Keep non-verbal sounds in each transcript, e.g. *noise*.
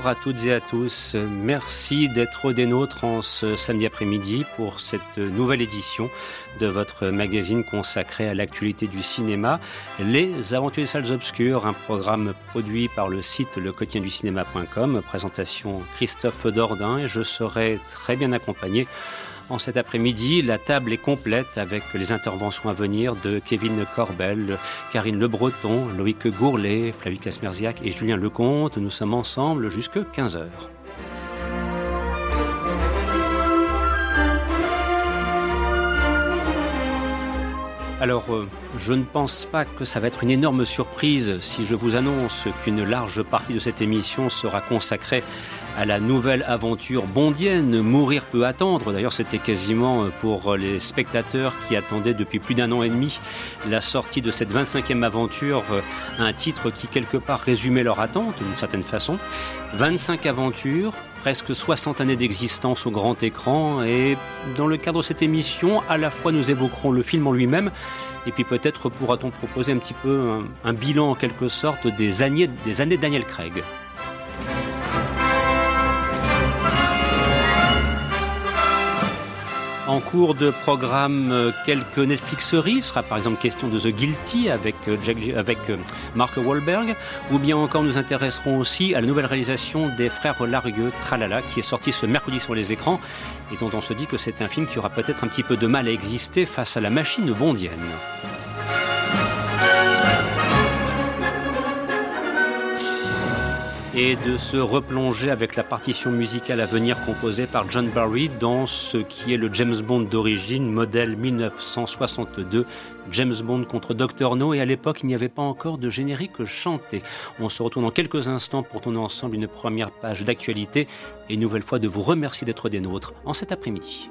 Bonjour à toutes et à tous. Merci d'être des nôtres en ce samedi après-midi pour cette nouvelle édition de votre magazine consacré à l'actualité du cinéma, Les Aventures des Salles Obscures, un programme produit par le site lequotidienducinéma.com. Présentation Christophe Dordain et je serai très bien accompagné en cet après-midi, la table est complète avec les interventions à venir de Kevin Corbel, Karine Le Breton, Loïc Gourlet, Flavie Casmerziac et Julien Lecomte. Nous sommes ensemble jusque 15h. Alors, euh, je ne pense pas que ça va être une énorme surprise si je vous annonce qu'une large partie de cette émission sera consacrée à la nouvelle aventure bondienne, Mourir peut attendre. D'ailleurs, c'était quasiment pour les spectateurs qui attendaient depuis plus d'un an et demi la sortie de cette 25e aventure, un titre qui quelque part résumait leur attente d'une certaine façon. 25 aventures, presque 60 années d'existence au grand écran et dans le cadre de cette émission, à la fois nous évoquerons le film en lui-même et puis peut-être pourra-t-on proposer un petit peu un, un, bilan en quelque sorte des années, des années Daniel Craig. En cours de programme, euh, quelques Netflixeries. Il sera par exemple question de The Guilty avec, Jack, avec Mark Wahlberg. Ou bien encore, nous intéresserons aussi à la nouvelle réalisation des frères Larieux, Tralala, qui est sorti ce mercredi sur les écrans et dont on se dit que c'est un film qui aura peut-être un petit peu de mal à exister face à la machine bondienne. Et de se replonger avec la partition musicale à venir composée par John Barry dans ce qui est le James Bond d'origine, modèle 1962, James Bond contre Dr No, et à l'époque il n'y avait pas encore de générique chanté. On se retrouve dans quelques instants pour tourner ensemble une première page d'actualité et une nouvelle fois de vous remercier d'être des nôtres en cet après-midi.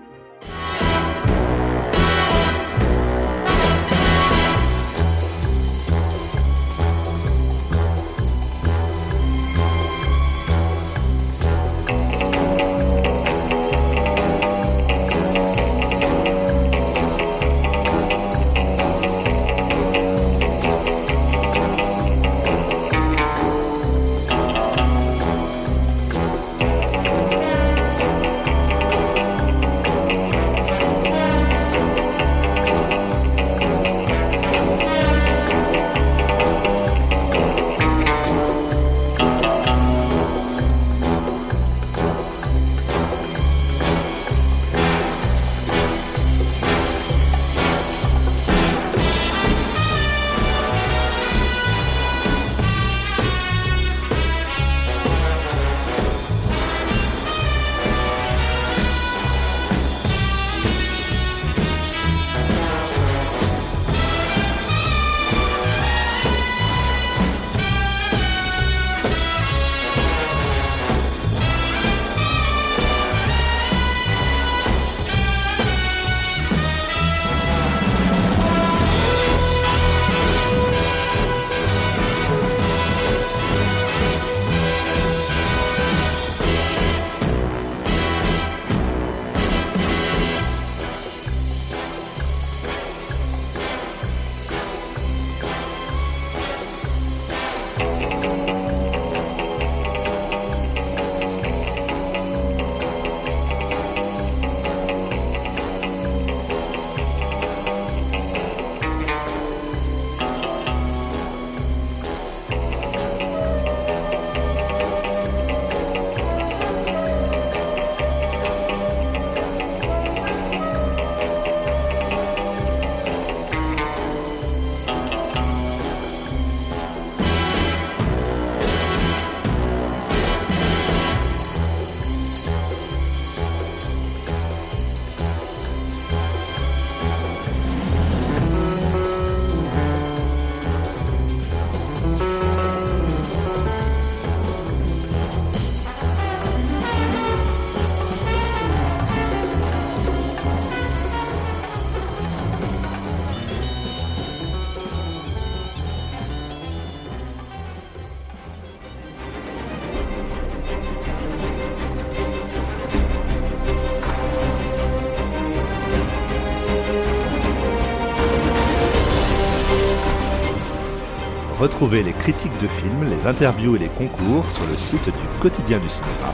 Retrouvez les critiques de films, les interviews et les concours sur le site du quotidien du cinéma.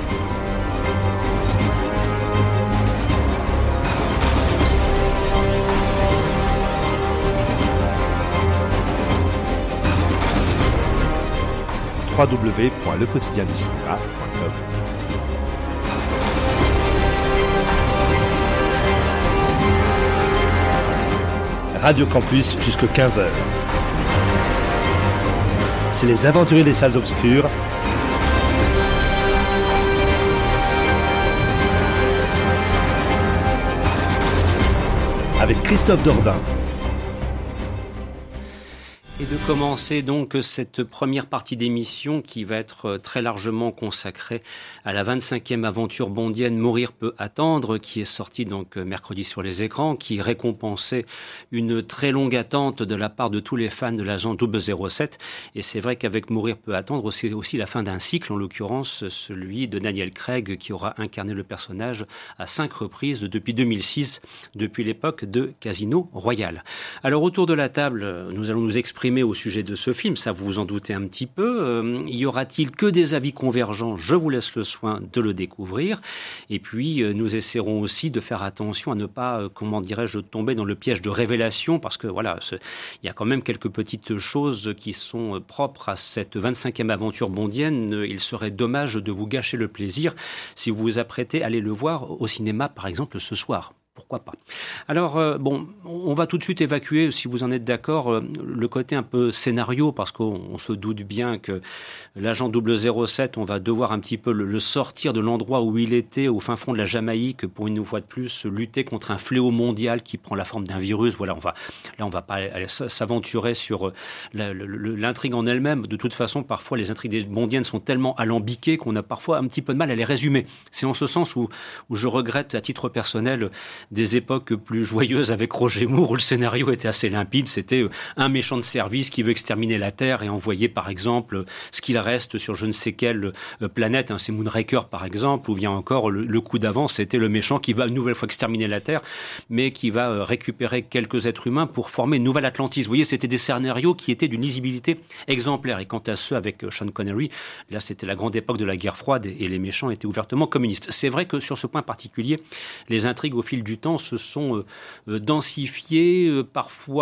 www.lequotidienducinéma.com Radio Campus jusqu'à 15h. C'est les aventuriers des salles obscures. Avec Christophe Dordain. Commencer donc cette première partie d'émission qui va être euh, très largement consacrée à la 25e aventure bondienne Mourir peut attendre, qui est sortie donc euh, mercredi sur les écrans, qui récompensait une très longue attente de la part de tous les fans de l'agent 007. Et c'est vrai qu'avec Mourir peut attendre, c'est aussi la fin d'un cycle, en l'occurrence celui de Daniel Craig, qui aura incarné le personnage à cinq reprises depuis 2006, depuis l'époque de Casino Royale. Alors autour de la table, nous allons nous exprimer au sujet de ce film, ça vous en doutez un petit peu. Euh, y aura-t-il que des avis convergents? Je vous laisse le soin de le découvrir. Et puis, euh, nous essaierons aussi de faire attention à ne pas, euh, comment dirais-je, tomber dans le piège de révélation, parce que voilà, il y a quand même quelques petites choses qui sont propres à cette 25e aventure bondienne. Il serait dommage de vous gâcher le plaisir si vous vous apprêtez à aller le voir au cinéma, par exemple, ce soir pourquoi pas. Alors, euh, bon, on va tout de suite évacuer, si vous en êtes d'accord, euh, le côté un peu scénario, parce qu'on se doute bien que l'agent 007, on va devoir un petit peu le, sortir de l'endroit où il était, au fin fond de la Jamaïque, pour une fois de plus lutter contre un fléau mondial qui prend la forme d'un virus. Voilà, on va, là, on va pas s'aventurer sur euh, l'intrigue en elle-même. De toute façon, parfois, les intrigues mondiennes sont tellement alambiquées qu'on a parfois un petit peu de mal à les résumer. C'est en ce sens où je regrette, à titre personnel, des époques plus joyeuses avec Roger Moore où le scénario était assez limpide. C'était euh, un méchant de service qui veut exterminer la Terre et envoyer par exemple ce qu'il reste sur je ne sais quelle euh, planète. Hein, c'est Moonraker par exemple, ou bien encore le, coup d'avant, c'était le méchant qui va une nouvelle fois exterminer la Terre, mais qui va euh, récupérer quelques êtres humains pour former une nouvelle Atlantis. Vous voyez, c'était des scénarios qui étaient d'une lisibilité exemplaire. Et quant à ceux avec Sean Connery, là c'était la grande époque de la guerre froide et les méchants étaient ouvertement communistes. C'est vrai que sur ce point particulier, les intrigues au fil du temps se sont euh, euh, densifiés, euh, parfois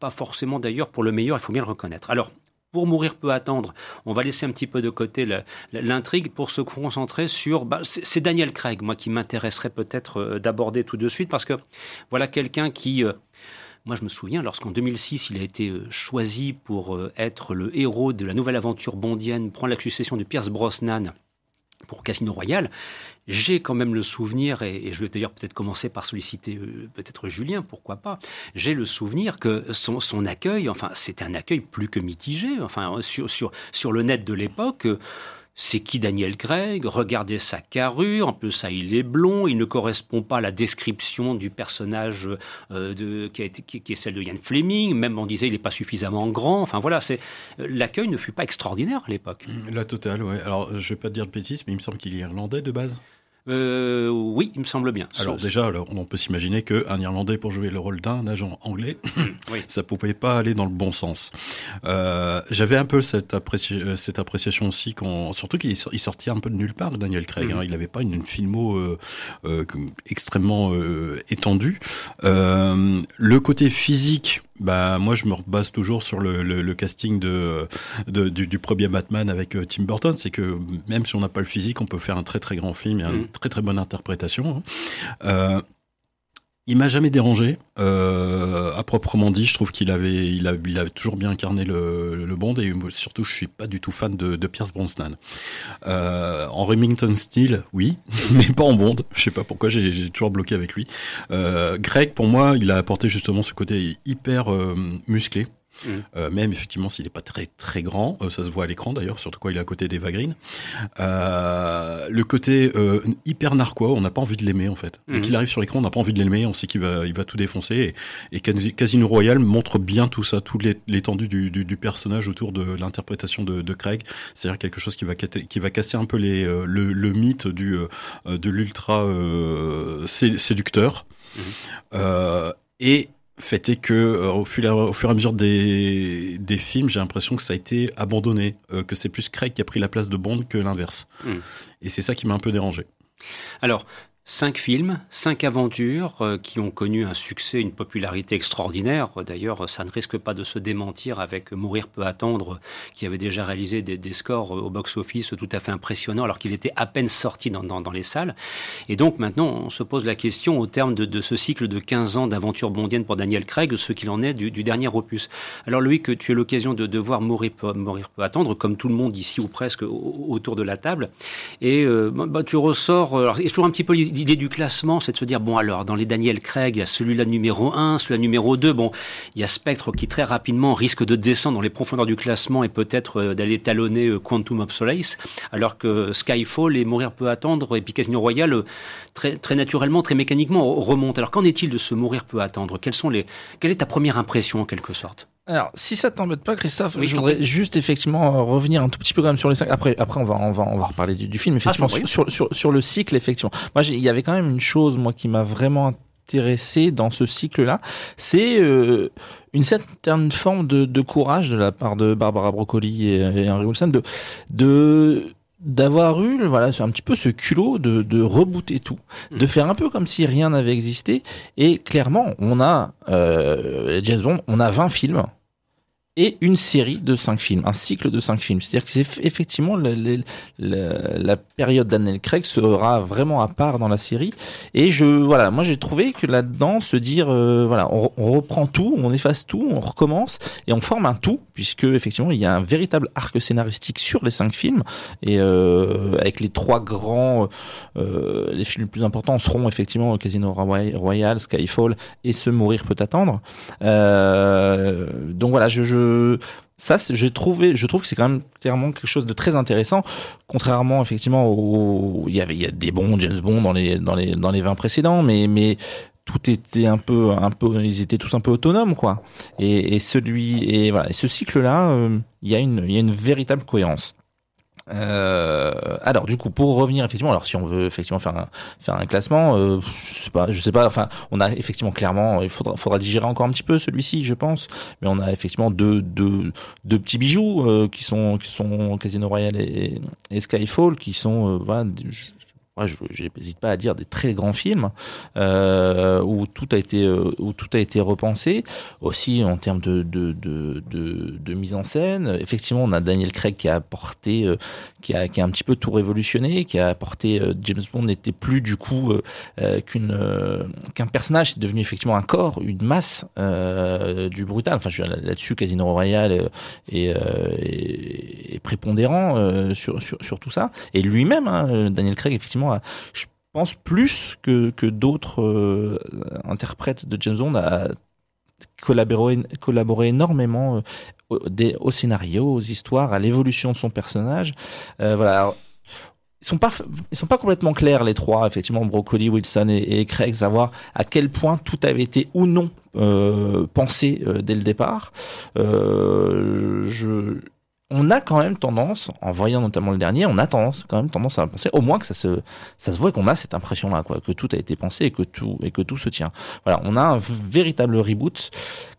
pas forcément d'ailleurs pour le meilleur, il faut bien le reconnaître. Alors, pour mourir peut attendre, on va laisser un petit peu de côté l'intrigue pour se concentrer sur. Bah, c'est Daniel Craig, moi, qui m'intéresserait peut-être d'aborder tout de suite, parce que voilà quelqu'un qui. moi, je me souviens, lorsqu'en 2006, il a été choisi pour être le héros de la nouvelle aventure bondienne, prendre la succession de Pierce Brosnan pour Casino Royale, j'ai quand même le souvenir, et, je vais d'ailleurs peut-être commencer par solliciter euh, peut-être Julien, pourquoi pas, j'ai le souvenir que son, accueil, enfin c'était un accueil plus que mitigé, enfin sur, sur, sur le net de l'époque, c'est qui Daniel Craig? Regardez sa carrure, en plus ça il est blond, il ne correspond pas à la description du personnage euh, qui, est celle de Ian Fleming, même on disait il n'est pas suffisamment grand, enfin voilà, c'est l'accueil ne fut pas extraordinaire à l'époque. La totale, ouais. Alors je vais pas te dire de bêtises, mais il me semble qu'il est irlandais de base. Euh, oui, il me semble bien. Alors déjà, on peut s'imaginer qu'un Irlandais pour jouer le rôle d'un agent anglais, *coughs* oui. ça pouvait pas aller dans le bon sens. Euh, J'avais un peu cette, euh, cette appréciation aussi, quand, surtout qu'il sortait un peu de nulle part, Daniel Craig. Hein. Mm. il n'avait pas une, filmo euh, euh extrêmement étendue. le côté physique bah moi je me rebase toujours sur le, le, casting de, de du, du, premier Batman avec euh, Tim Burton, c'est que même si on n'a pas le physique, on peut faire un très très grand film et une mm. très très bonne interprétation. Hein. Euh, il m'a jamais dérangé, euh, à proprement dit. Je trouve qu'il avait, toujours bien incarné le, le Bond et surtout, je suis pas du tout fan de, Pierce Brosnan. Euh, en Remington Steel, oui, *laughs* mais pas en Bond. Je sais pas pourquoi, j'ai toujours bloqué avec lui. Euh, Greg, pour moi, il a apporté justement ce côté hyper musclé. Mm. Euh, même effectivement s'il n'est pas très très grand, euh, ça se voit à l'écran d'ailleurs, surtout quand il est à côté d'Eva Green. Euh, le côté hyper narquois, on n'a pas envie de l'aimer en fait. Dès mm. qu'il arrive sur l'écran, on n'a pas envie de l'aimer, on sait qu'il va, il va tout défoncer. Et, et, Casino Royale montre bien tout ça, toute l'étendue du, du, du, personnage autour de l'interprétation de, de, Craig. C'est-à-dire quelque chose qui va, qui va casser un peu les, le, le mythe du, de l'ultra séducteur. Mm. et fait est que au, fur, au, fur, et à mesure des, des films, j'ai l'impression que ça a été abandonné, que c'est plus Craig qui a pris la place de Bond que l'inverse. Hmm. Et c'est ça qui m'a un peu dérangé. Alors, Cinq films, cinq aventures euh, qui ont connu un succès, une popularité extraordinaire. D'ailleurs, ça ne risque pas de se démentir avec Mourir peut attendre, qui avait déjà réalisé des, scores au box-office tout à fait impressionnants, alors qu'il était à peine sorti dans, les salles. Et donc maintenant, on se pose la question au terme de, ce cycle de 15 ans d'aventure bondienne pour Daniel Craig, ce qu'il en est du, dernier opus. Alors Louis, que tu as l'occasion de, voir Mourir peut, Mourir peut attendre, comme tout le monde ici ou presque autour de la table, et euh, bah, tu ressors, c'est toujours un petit peu l'idée du classement, c'est de se dire, bon alors, dans les Daniel Craig, il y a celui-là numéro 1, celui-là numéro 2, bon, il y a Spectre qui très rapidement risque de descendre dans les profondeurs du classement et peut-être euh, d'aller talonner euh, Quantum of Solace, alors que Skyfall et Mourir peut attendre et puis Casino Royale, euh, très, naturellement, très mécaniquement, remontent. Alors qu'en est-il de ce Mourir peut attendre? Quelles sont les... Quelle est ta première impression en quelque sorte? Alors, si ça t'embête pas, Christophe, je voudrais juste effectivement euh, revenir un tout petit peu quand même sur les cinq. Après, après, on va, on va, on va reparler du, film. Ah, sur, sur, sur, le cycle, effectivement. Moi, il y avait quand même une chose, moi, qui m'a vraiment intéressé dans ce cycle-là, c'est euh, une certaine forme de, de, courage de la part de Barbara Broccoli et, Henry Wilson de, de d'avoir eu voilà un petit peu ce culot de, de rebooter tout de mm. faire un peu comme si rien n'avait existé et clairement on a euh, James Bond on a 20 films et une série de cinq films, un cycle de cinq films. C'est-à-dire que c'est effectivement la, période Daniel Craig sera vraiment à part dans la série. Et je voilà, moi j'ai trouvé que là-dedans se dire euh, voilà, on, reprend tout, on efface tout, on recommence et on forme un tout puisque effectivement il y a un véritable arc scénaristique sur les cinq films et euh, avec les trois grands euh, les films les plus importants seront effectivement Casino Royale, Skyfall et Se mourir peut attendre. Euh, donc voilà, je, je ça j'ai trouvé je trouve que c'est quand même clairement quelque chose de très intéressant contrairement effectivement au il y a des bons James Bond dans les dans les dans les 20 précédents mais mais tout était un peu un peu ils étaient tous un peu autonomes quoi. Et, celui et voilà ce cycle là euh, y a une il y a une véritable cohérence euh, alors du coup pour revenir effectivement alors si on veut effectivement faire un, faire un classement euh, je sais pas je sais pas enfin on a effectivement clairement il faudra faudra digérer encore un petit peu celui-ci je pense. Mais on a effectivement deux deux, deux petits bijoux euh, qui sont qui sont Casino Royale et, et Skyfall qui sont euh, voilà moi, je n'hésite pas à dire des très grands films euh, où tout a été euh, où tout a été repensé aussi en termes de de, de, de, mise en scène. Effectivement, on a Daniel Craig qui a apporté euh, qui a qui a un petit peu tout révolutionné, qui a apporté James Bond n'était plus du coup qu'une qu'un personnage, c'est devenu effectivement un corps, une masse du brutal. Enfin, là-dessus, Casino Royale est, est, prépondérant sur, sur sur tout ça. Et lui-même, hein, Daniel Craig, effectivement je pense plus que, que d'autres euh, interprètes de James Bond, a collaboré, collaboré énormément euh, au, scénario, aux histoires, à l'évolution de son personnage. Euh, voilà. ils sont pas ils sont pas complètement clairs les trois effectivement Broccoli Wilson et, Craig savoir à quel point tout avait été ou non pensé dès le départ je on a quand même tendance, en voyant notamment le dernier, on a tendance quand même tendance à penser, au moins que ça se, ça se voit qu'on a cette impression-là, quoi, que tout a été pensé et que tout et que tout se tient. Voilà, on a un véritable reboot,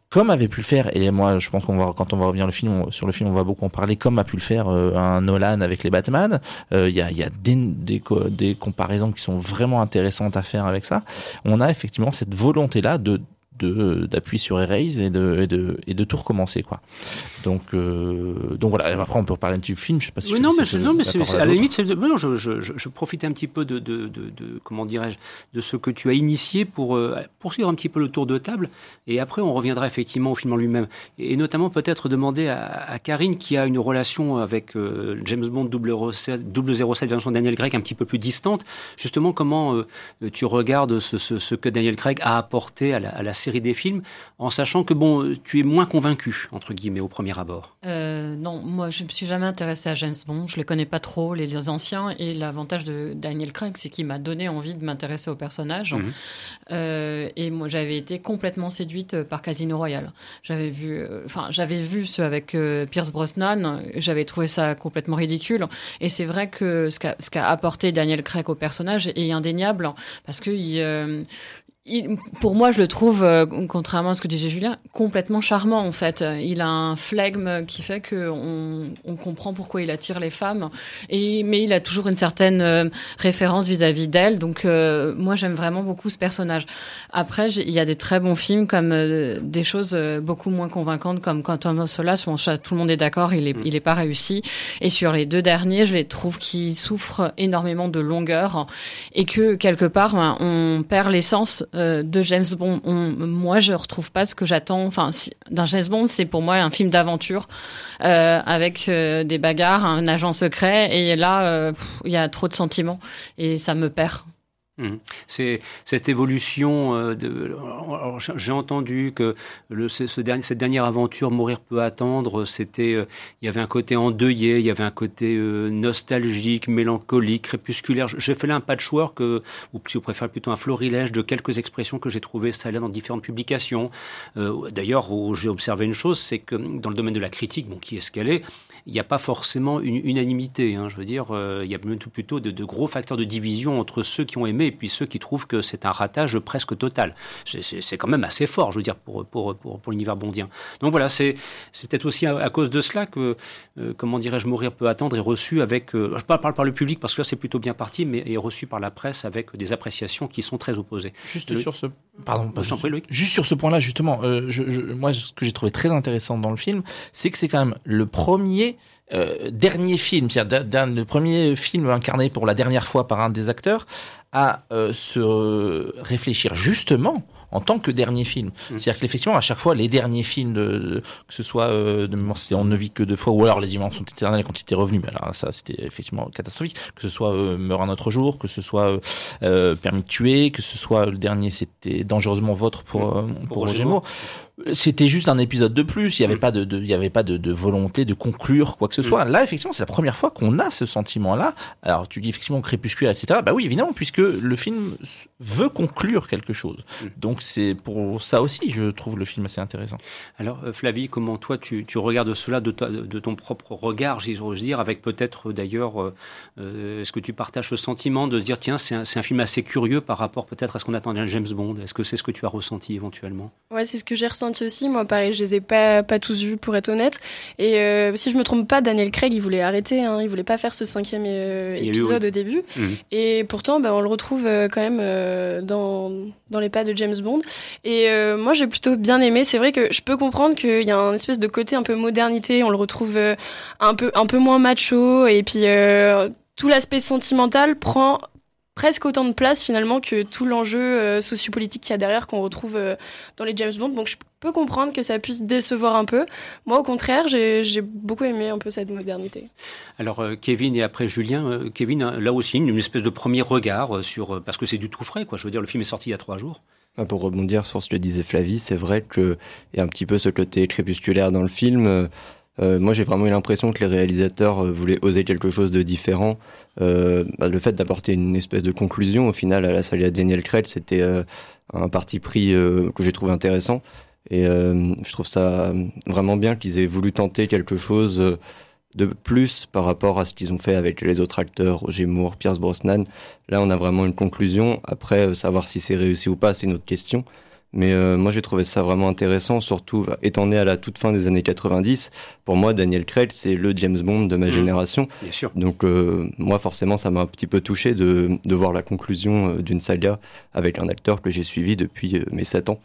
comme avait pu le faire. Et moi, je pense qu'on va, quand on va revenir le film, sur le film, on va beaucoup en parler, comme a pu le faire euh, un Nolan avec les Batman. Euh, il y a, y a des, des, des comparaisons qui sont vraiment intéressantes à faire avec ça. On a effectivement cette volonté-là de de d'appuyer sur erase et de, et de et de tout recommencer quoi. Donc euh, donc voilà. Après on peut reparler du film. Je sais pas si. Oui, non, mais, non, mais à, la limite, non, je, je, je, profitais un petit peu de, de, de, de comment dirais-je de ce que tu as initié pour euh, poursuivre un petit peu le tour de table et après on reviendra effectivement au film en lui-même et, notamment peut-être demander à, à, Karine qui a une relation avec euh, James Bond 007, 007 version Daniel Craig un petit peu plus distante justement comment tu regardes ce, ce, ce, que Daniel Craig a apporté à la, à la série des films, en sachant que bon, tu es moins convaincu entre guillemets au premier abord. Euh, non, moi je me suis jamais intéressé à James Bond, je les connais pas trop les, anciens et l'avantage de Daniel Craig, c'est qu'il m'a donné envie de m'intéresser au personnage. Mhm. Euh, et moi j'avais été complètement séduite par Casino Royale. J'avais vu, euh, enfin j'avais vu ce avec Pierce Brosnan, j'avais trouvé ça complètement ridicule. Et c'est vrai que ce qu'a apporté Daniel Craig au personnage est indéniable parce que il, pour moi, je le trouve, euh, contrairement à ce que disait Julien, complètement charmant en fait. Il a un flegme qui fait qu'on on comprend pourquoi il attire les femmes, et, mais il a toujours une certaine euh, référence vis-à-vis d'elle. Donc euh, moi, j'aime vraiment beaucoup ce personnage. Après, il y a des très bons films comme des choses beaucoup moins convaincantes comme Quantum of Solace, où tout le monde est d'accord, il n'est mm. il est pas réussi. Et sur les deux derniers, je les trouve qui souffrent énormément de longueur et que quelque part, ben, on perd l'essence euh, de James Bond. moi, je retrouve pas ce que j'attends. Enfin, d'un James Bond, c'est pour moi un film d'aventure euh, avec euh, des bagarres, un agent secret. Et là, il y a trop de sentiments et ça me perd. Mmh. C'est cette évolution. Euh, j'ai entendu que le, ce, cette dernière aventure, Mourir peut attendre, c'était, euh, il y avait un côté endeuillé, il y avait un côté euh, nostalgique, mélancolique, crépusculaire. J'ai fait là un patchwork, ou si vous préférez plutôt un florilège de quelques expressions que j'ai trouvées ça là dans différentes publications. D'ailleurs, j'ai observé une chose, c'est que dans le domaine de la critique, bon, qui est ce qu'elle est, il n'y a pas forcément une unanimité. Hein, je veux dire, euh, il y a plutôt de, de, gros facteurs de division entre ceux qui ont aimé et puis ceux qui trouvent que c'est un ratage presque total. C'est quand même assez fort, je veux dire, pour, pour, pour, pour l'univers bondien. Donc voilà, c'est peut-être aussi à, cause de cela que, euh, comment dirais-je, Mourir peut attendre est reçu avec, euh, je parle par le public parce que là c'est plutôt bien parti, mais est reçu par la presse avec des appréciations qui sont très opposées. Juste sur ce, pardon, je juste, juste sur ce point-là justement, je, moi ce que j'ai trouvé très intéressant dans le film, c'est que c'est quand même le premier euh, dernier film, c'est-à-dire le premier film incarné pour la dernière fois par un des acteurs, à euh, se réfléchir justement en tant que dernier film. Mmh. C'est-à-dire qu'effectivement, à chaque fois, les derniers films, de, que ce soit euh, de mémoire, c'était On ne vit que deux fois, ou alors Les Dimensions éternelles quand il était revenu, mais alors ça, c'était effectivement catastrophique. Que ce soit euh, Meurt un autre jour, que ce soit euh, euh, Permis de tuer, que ce soit le dernier, c'était Dangereusement Votre pour, mmh. pour, pour Roger Moore c'était juste un épisode de plus. Il n'y avait mm. pas de, il y avait pas de, de, volonté de conclure quoi que ce soit. Mm. Là, effectivement, c'est la première fois qu'on a ce sentiment-là. Alors, tu dis effectivement crépuscule, etc. Bah oui, évidemment, puisque le film veut conclure quelque chose. Mm. Donc, c'est pour ça aussi, je trouve le film assez intéressant. Alors, euh, Flavie, comment toi, tu, tu regardes cela de, de, ton propre regard, j'ose dire, avec peut-être d'ailleurs, euh, euh, est-ce que tu partages ce sentiment de se dire, tiens, c'est un, un, film assez curieux par rapport peut-être à ce qu'on attendait d'un James Bond? Est-ce que c'est ce que tu as ressenti éventuellement? Ouais, c'est ce que j'ai ressenti aussi. Moi, pareil, je les ai pas, pas tous vus, pour être honnête. Et euh, si je me trompe pas, Daniel Craig, il voulait arrêter. Hein, il voulait pas faire ce cinquième euh, épisode au début. Mhm. Et pourtant, bah, on le retrouve euh, quand même dans, dans les pas de James Bond. Et moi, j'ai plutôt bien aimé. C'est vrai que je peux comprendre qu'il y a un espèce de côté un peu modernité. On le retrouve un, peu, un peu moins macho. Et puis, tout l'aspect sentimental prend presque autant de place finalement que tout l'enjeu euh, sociopolitique qu'il y a derrière qu'on retrouve euh, dans les James Bond. Donc je peux comprendre que ça puisse décevoir un peu. Moi au contraire, j'ai beaucoup aimé un peu cette modernité. Alors euh, Kevin et après Julien, Kevin, là aussi une espèce de premier regard sur parce que c'est du tout frais quoi. Je veux dire le film est sorti il y a trois jours. Ah, pour rebondir sur ce que disait Flavie, c'est vrai qu'il y a un petit peu ce côté crépusculaire dans le film. Euh, moi, j'ai vraiment eu l'impression que les réalisateurs euh, voulaient oser quelque chose de différent. Euh, bah, le fait d'apporter une espèce de conclusion, au final, à la salle Daniel Craig, c'était un parti pris que j'ai trouvé intéressant. Et je trouve ça vraiment bien qu'ils aient voulu tenter quelque chose de plus par rapport à ce qu'ils ont fait avec les autres acteurs, Roger Moore, Pierce Brosnan. Là, on a vraiment une conclusion. Après, savoir si c'est réussi ou pas, c'est une autre question. Mais euh, moi, j'ai trouvé ça vraiment intéressant, surtout bah, étant né à la toute fin des années 90. Pour moi, Daniel Craig, c'est le James Bond de ma mmh. génération. Bien sûr. Donc, euh, moi, forcément, ça m'a un petit peu touché de, de voir la conclusion euh, d'une saga avec un acteur que j'ai suivi depuis mes 7 ans.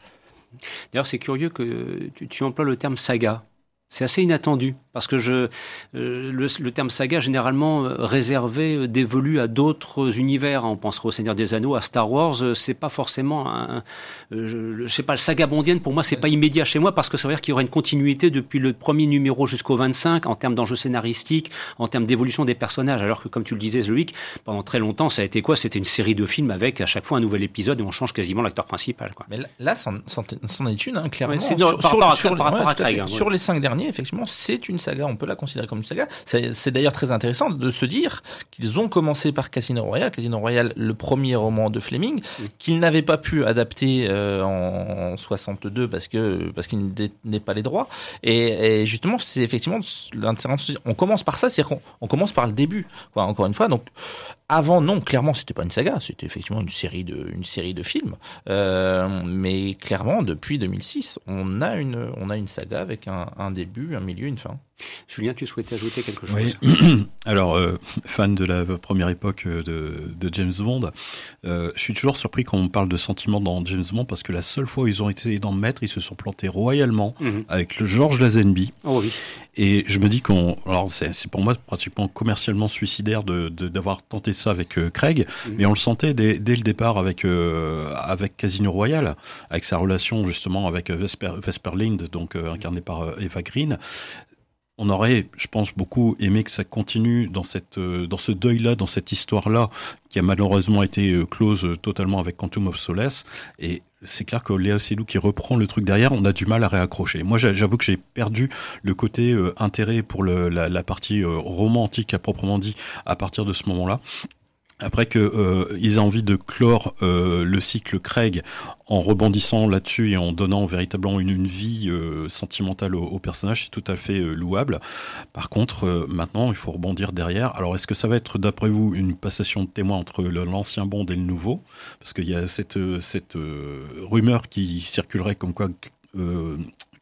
D'ailleurs, c'est curieux que tu, tu emploies le terme saga. C'est assez inattendu parce que je, euh, le, terme saga généralement euh, réservé euh, dévolu à d'autres univers. On pensera au Seigneur des Anneaux, à Star Wars. C'est pas forcément un, je, sais pas, le saga bondienne pour moi c'est pas immédiat chez moi parce que ça veut dire qu'il y aurait une continuité depuis le premier numéro jusqu'au 25 en termes d'enjeux scénaristiques, en termes d'évolution des personnages. Alors que comme tu le disais, Loïc, pendant très longtemps ça a été quoi? C'était une série de films avec à chaque fois un nouvel épisode et on change quasiment l'acteur principal. Quoi. Mais là, c'en est une, hein, clairement. sur, par, rapport à, par rapport à Craig, hein, sur les cinq derniers effectivement, c'est une saga, on peut la considérer comme une saga. C'est d'ailleurs très intéressant de se dire qu'ils ont commencé par Casino Royale, Casino Royale, le premier roman de Fleming, qu'ils n'avaient pas pu adapter euh, en 62 parce que parce qu'il n'est pas les droits. Et, justement, c'est effectivement l'intérêt. On commence par ça, c'est-à-dire qu'on commence par le début. Quoi, encore une fois, donc avant, non, clairement, c'était pas une saga, c'était effectivement une série de, une série de films. Euh, mais clairement, depuis 2006, on a une, on a une saga avec un, un début, un milieu, une fin. Julien, tu souhaitais ajouter quelque chose? Oui. *clears throat* Alors, euh, fan de la première époque euh, de, James Bond, euh, je suis toujours surpris quand on parle de sentiments dans James Bond parce que la seule fois où ils ont essayé d'en mettre, ils se sont plantés royalement mhm. avec le George Lazenby. Oh oui. Et je me dis qu'on, alors c'est pour moi pratiquement commercialement suicidaire de d'avoir tenté ça avec Craig, mhm. mais on le sentait dès, dès le départ avec avec Casino Royale, avec sa relation justement avec Vesper, Vesper Lind, donc incarné par Eva Green on aurait, je pense, beaucoup aimé que ça continue dans, cette, euh, dans ce deuil-là, dans cette histoire-là, qui a malheureusement été euh, close euh, totalement avec Quantum of Solace. Et c'est clair que Léa Seydoux qui reprend le truc derrière, on a du mal à réaccrocher. Moi, j'avoue que j'ai perdu le côté intérêt pour la, la, partie romantique à proprement dit à partir de ce moment-là. Après que euh, aient envie de clore euh, le cycle Craig en rebondissant là-dessus et en donnant véritablement une, vie euh, sentimentale au, personnage, c'est tout à fait louable. Par contre, maintenant, il faut rebondir derrière. Alors, est-ce que ça va être, d'après vous, une passation de témoin entre l'ancien Bond et le nouveau? Parce qu'il y a cette, cette rumeur qui circulerait comme quoi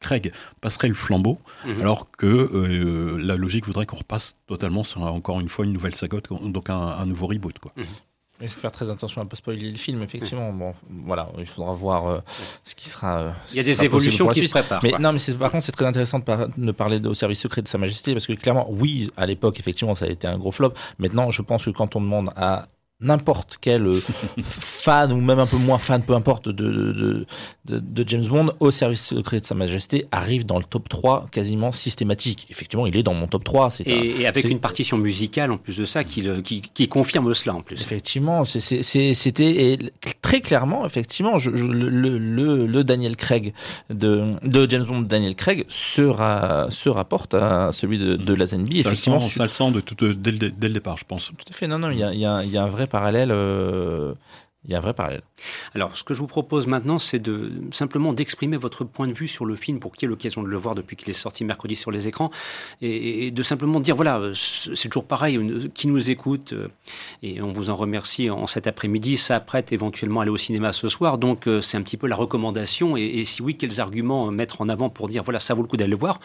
Craig passerait le flambeau, mhm. alors que euh, la logique voudrait qu'on repasse totalement sur encore une fois une nouvelle saga, donc un, nouveau reboot. Quoi. Mhm. Il faut faire très attention à ne pas spoiler le film, effectivement. Bon, voilà, il faudra voir euh, ce qui sera. Euh, il y a des évolutions qui se préparent. Mais non, mais par contre, c'est très intéressant de, parler au service secret de Sa Majesté, parce que clairement, oui, à l'époque, effectivement, ça a été un gros flop. Maintenant, je pense que quand on demande à n'importe quel euh, *laughs* fan ou même un peu moins fan, peu importe, de, de, de, James Bond au service secret de Sa Majesté arrive dans le top 3 quasiment systématique. Effectivement, il est dans mon top 3. Et, et, avec une partition musicale en plus de ça qui, qui, qui confirme cela en plus. Effectivement, c'était très clairement, effectivement, je, le, le, le, Daniel Craig de, de James Bond, Daniel Craig, se, se rapporte à celui de, de Lazenby. Effectivement, ça le sent, de tout, dès, le, dès, le, départ, je pense. Tout à fait, non, non, il y a, y a, y a un vrai parallèle. Euh, il y a un vrai parallèle. Alors, ce que je vous propose maintenant, c'est de simplement d'exprimer votre point de vue sur le film pour qu'il y ait l'occasion de le voir depuis qu'il est sorti mercredi sur les écrans, et, de simplement dire voilà, c'est toujours pareil, qui nous écoute, euh, et on vous en remercie en cet après-midi, s'apprête éventuellement à aller au cinéma ce soir, donc euh, c'est un petit peu la recommandation, et, et si oui, quels arguments mettre en avant pour dire voilà, ça vaut le coup d'aller le voir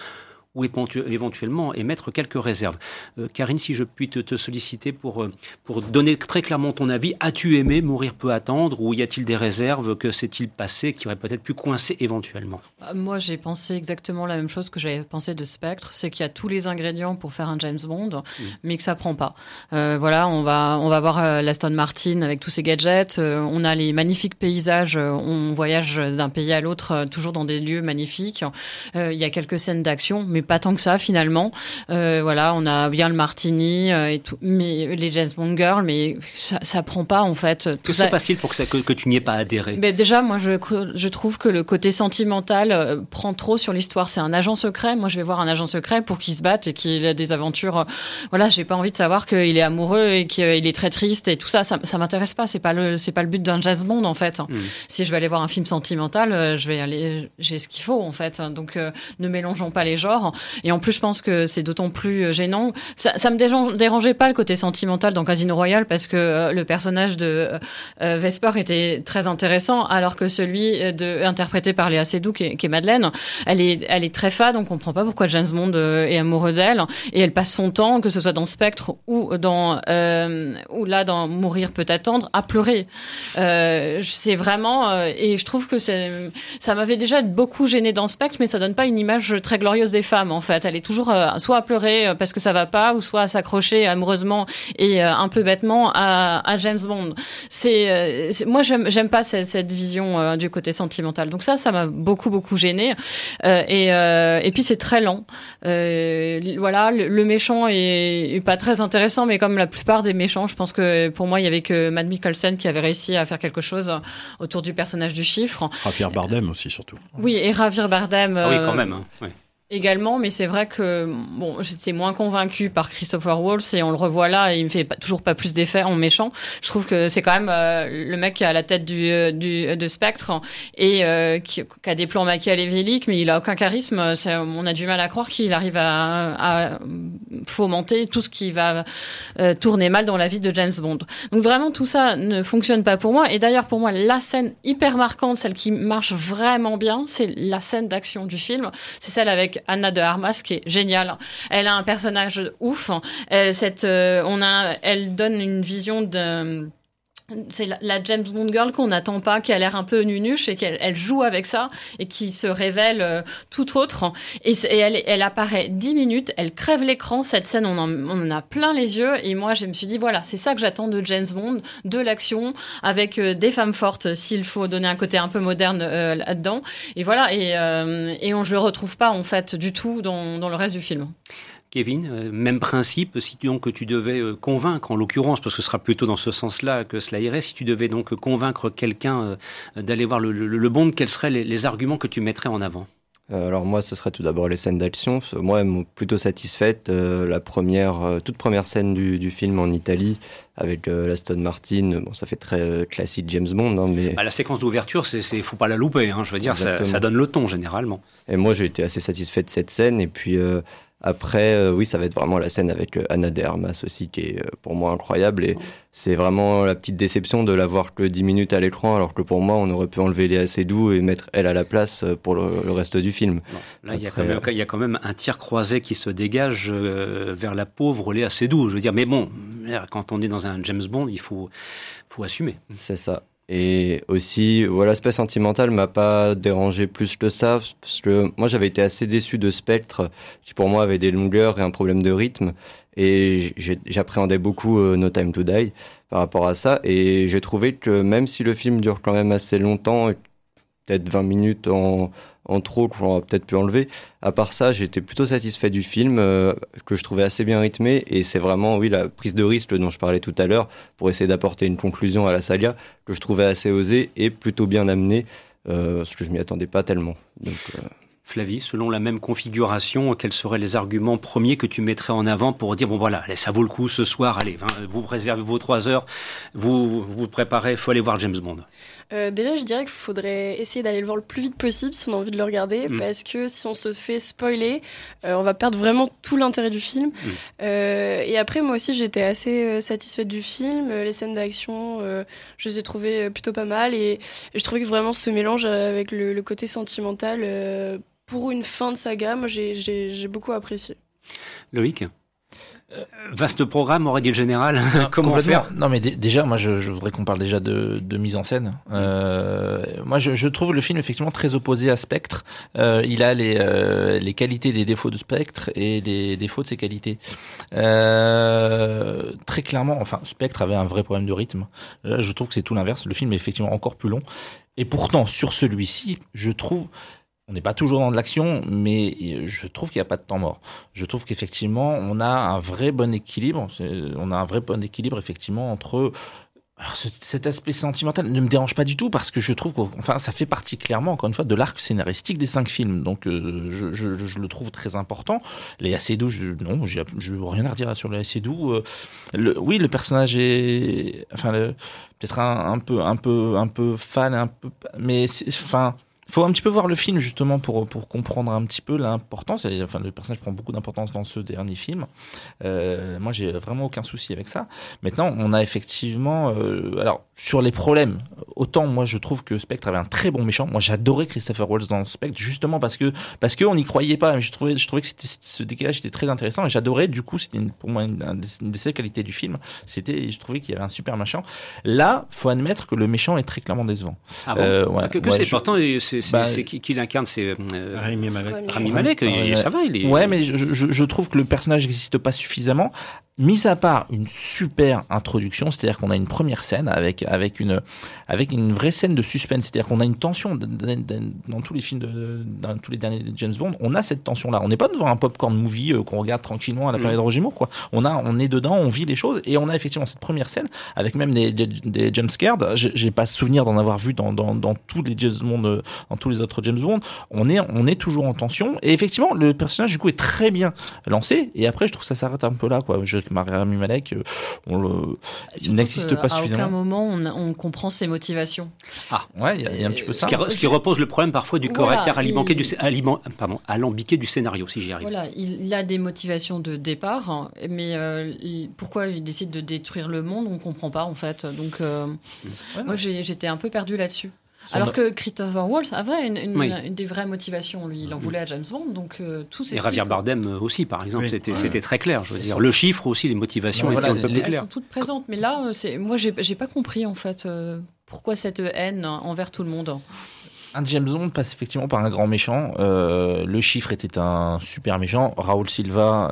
ou éventuellement émettre quelques réserves. Euh, Karine, si je puis te, solliciter pour, euh, pour donner très clairement ton avis, as-tu aimé Mourir peut attendre ou y a-t-il des réserves Que s'est-il passé qui aurait peut-être pu coincer éventuellement? Bah, Moi, j'ai pensé exactement la même chose que j'avais pensé de Spectre, c'est qu'il y a tous les ingrédients pour faire un James Bond, mm. mais que ça prend pas. Euh, voilà, on va, on va voir l'Aston Martin avec tous ses gadgets, on a les magnifiques paysages, on voyage d'un pays à l'autre, toujours dans des lieux magnifiques. Il y a quelques scènes d'action, mais pas tant que ça finalement. Euh, voilà, on a bien le Martini euh, et tout, mais les James Bond Girls, mais ça, ça prend pas en fait. Que se passe-t-il pour que, ça, que, tu n'y aies pas adhéré? Mais Déjà, moi, je, je trouve que le côté sentimental euh, prend trop sur l'histoire. C'est un agent secret. Moi, je vais voir un agent secret pour qu'il se batte et qu'il ait des aventures. voilà, j'ai pas envie de savoir qu'il est amoureux et qu'il est très triste et tout ça. Ça, ça m'intéresse pas. C'est pas le, c'est pas le but d'un James Bond en fait. Hmm. Si je vais aller voir un film sentimental, je vais aller, j'ai ce qu'il faut en fait. Donc, ne mélangeons pas les genres. Et en plus, je pense que c'est d'autant plus euh, gênant. Ça, ça me dérangeait pas le côté sentimental dans Casino Royale parce que euh, le personnage de euh, Vesper était très intéressant, alors que celui interprété par Léa Seydoux, qui est, qui est Madeleine, elle est, elle est très fade, on comprend pas pourquoi James Bond est amoureux d'elle. Et elle passe son temps, que ce soit dans Spectre ou là, dans Mourir peut attendre, à pleurer. c'est vraiment, et je trouve que ça m'avait déjà beaucoup gêné dans Spectre, mais ça donne pas une image très glorieuse des femmes, en fait. Elle est toujours euh, soit à pleurer euh, parce que ça va pas, ou soit à s'accrocher amoureusement et euh, un peu bêtement à, James Bond. C'est, moi, j'aime pas cette, vision du côté sentimental. Donc ça, ça m'a beaucoup beaucoup gêné. et, et puis c'est très lent. voilà, le, méchant est, pas très intéressant, mais comme la plupart des méchants, je pense que pour moi, il y avait que Matt Mikkelsen qui avait réussi à faire quelque chose autour du personnage du chiffre. Javier Bardem aussi surtout. Oui, et Javier Bardem. Ah oui, quand même. Hein. Également, mais c'est vrai que bon, j'étais moins convaincu par Christopher Waltz et on le revoit là et il me fait toujours pas plus d'effet en méchant. Je trouve que c'est quand même euh, le mec qui à la tête du, euh, du de Spectre et euh, qui, a des plans machiavéliques, mais il a aucun charisme. On a du mal à croire qu'il arrive à, fomenter tout ce qui va tourner mal dans la vie de James Bond. Donc vraiment tout ça ne fonctionne pas pour moi. Et d'ailleurs pour moi la scène hyper marquante, celle qui marche vraiment bien, c'est la scène d'action du film. C'est celle avec Anna de Armas qui est géniale. Elle a un personnage ouf. Elle, cette, euh, on a, elle donne une vision de c'est la, James Bond girl qu'on n'attend pas, qui a l'air un peu nunuche et qu'elle elle joue avec ça et qui se révèle euh, tout autre. Et, elle, elle, apparaît dix minutes, elle crève l'écran. Cette scène, on en, on en, a plein les yeux. Et moi, je me suis dit, voilà, c'est ça que j'attends de James Bond, de l'action, avec euh, des femmes fortes, s'il faut donner un côté un peu moderne euh, là-dedans. Et voilà, et, et on, je le retrouve pas en fait du tout dans, dans le reste du film. Kevin, euh, même principe, si donc tu devais euh, convaincre, en l'occurrence, parce que ce sera plutôt dans ce sens-là que cela irait, si tu devais donc convaincre quelqu'un euh, d'aller voir le, le, Bond, quels seraient les, arguments que tu mettrais en avant? Alors moi, ce serait tout d'abord les scènes d'action. Moi, elles m'ont plutôt satisfaite. la première, toute première scène du, film en Italie avec l'Aston Martin. Bon, ça fait très classique James Bond, hein, mais bah, la séquence d'ouverture, c'est, faut pas la louper. Hein, je veux dire, ça, ça, donne le ton généralement. Et moi, j'ai été assez satisfait de cette scène. Et puis après, euh, oui, ça va être vraiment la scène avec euh, Anna de Armas aussi, qui est euh, pour moi incroyable. Et c'est vraiment la petite déception de l'avoir que 10 minutes à l'écran, alors que pour moi, on aurait pu enlever les assez doux et mettre elle à la place pour le, reste du film. Là, il, y a quand même, un tir croisé qui se dégage vers la pauvre Léa Seydoux. Je veux dire, mais bon, quand on est dans un James Bond, il faut, faut assumer. C'est ça. Et aussi, voilà, l'aspect sentimental m'a pas dérangé plus que ça, parce que moi j'avais été assez déçu de Spectre, qui pour moi avait des longueurs et un problème de rythme, et j'appréhendais beaucoup euh, No Time to Die par rapport à ça, et j'ai trouvé que même si le film dure quand même assez longtemps, peut-être 20 minutes en, en trop qu'on aurait peut-être pu enlever. À part ça, j'étais plutôt satisfait du film, euh, que je trouvais assez bien rythmé, et c'est vraiment, oui, la prise de risque dont je parlais tout à l'heure, pour essayer d'apporter une conclusion à la saga, que je trouvais assez osée et plutôt bien amenée, euh, parce que je m'y attendais pas tellement. Donc, euh, Flavie, selon la même configuration, quels seraient les arguments premiers que tu mettrais en avant pour dire bon voilà, ça vaut le coup ce soir, allez, vous réservez vos trois heures, vous vous préparez, faut aller voir James Bond. Euh, déjà, je dirais qu'il faudrait essayer d'aller le voir le plus vite possible si on a envie de le regarder, mm. parce que si on se fait spoiler, euh, on va perdre vraiment tout l'intérêt du film. Mm. Euh, et après, moi aussi, j'étais assez satisfaite du film. Les scènes d'action, je les ai trouvées plutôt pas mal, et, je trouvais que vraiment ce mélange avec le, le côté sentimental pour une fin de saga, moi j'ai beaucoup apprécié. Loïc Vaste programme, aurait dit le général. *laughs* Comment faire Non, mais déjà, moi, je, voudrais qu'on parle déjà de, mise en scène. Euh, moi, je, trouve le film effectivement très opposé à Spectre. Euh, il a les, les qualités les défauts de Spectre et les défauts de ses qualités. très clairement, enfin, Spectre avait un vrai problème de rythme. je trouve que c'est tout l'inverse. Le film est effectivement encore plus long. Et pourtant, sur celui-ci, je trouve on n'est pas toujours dans de l'action, mais je trouve qu'il n'y a pas de temps mort. Je trouve qu'effectivement, on a un vrai bon équilibre. On a un vrai bon équilibre, effectivement, entre alors, cet aspect sentimental ne me dérange pas du tout parce que je trouve que ça fait partie clairement, encore une fois, de l'arc scénaristique des cinq films. Donc, euh, je, le trouve très important. Les assez doux, je, non, j'ai rien à redire sur les assez doux. Euh, oui, le personnage est, enfin, peut-être un, peu, un peu, un peu fan, un peu, mais enfin, faut un petit peu voir le film justement pour pour comprendre un petit peu l'importance. Enfin, le personnage prend beaucoup d'importance dans ce dernier film. Euh, moi, j'ai vraiment aucun souci avec ça. Maintenant, on a effectivement, euh, alors sur les problèmes, autant moi je trouve que Spectre avait un très bon méchant. Moi, j'adorais Christopher Waltz dans Spectre justement parce que parce que on n'y croyait pas. Je trouvais je trouvais que c'était ce décalage était très intéressant et j'adorais. Du coup, c'était pour moi une, une, des qualités du film. C'était, je trouvais qu'il y avait un super méchant. Là, faut admettre que le méchant est très clairement décevant. Ah bon euh, que, que c'est important c'est bah, qui, qui l'incarne C'est euh, Rami Malek. Rami Malek, ça va, il est... Ouais, mais je, je, je trouve que le personnage n'existe pas suffisamment mis à part une super introduction, c'est-à-dire qu'on a une première scène avec avec une avec une vraie scène de suspense, c'est-à-dire qu'on a une tension dans tous les films de, dans tous les derniers James Bond, on a cette tension là. On n'est pas devant un popcorn movie euh, qu'on regarde tranquillement à la mm. période de Roger Moore quoi. On a on est dedans, on vit les choses et on a effectivement cette première scène avec même des des, des jump scares. J'ai pas souvenir d'en avoir vu dans, dans dans tous les James Bond euh, dans tous les autres James Bond. On est on est toujours en tension et effectivement le personnage du coup est très bien lancé et après je trouve ça s'arrête un peu là quoi. Je, Mariam Malek, euh, on le, n'existe pas suffisamment. À aucun moment on, comprend ses motivations. Ah, ouais, il y, a un petit peu ça. Ce qui, repose le problème parfois du caractère alimbiqué, du, pardon, alambiqué du scénario, si j'y arrive. Voilà, il a des motivations de départ, mais euh, pourquoi il décide de détruire le monde, on ne comprend pas en fait. Donc, euh, moi j'étais un peu perdu là-dessus. Alors que Christopher Waltz avait une, des vraies motivations. Lui, il en voulait à James Bond, donc euh, tout Et Javier Bardem euh, aussi, par exemple, c'était très clair. Je veux dire, le chiffre aussi, les motivations étaient un peu plus claires. Elles sont toutes présentes, mais là, euh, moi, j'ai pas compris en fait pourquoi cette haine envers tout le monde. Un James Bond passe effectivement par un grand méchant. le chiffre était un super méchant. Raoul Silva,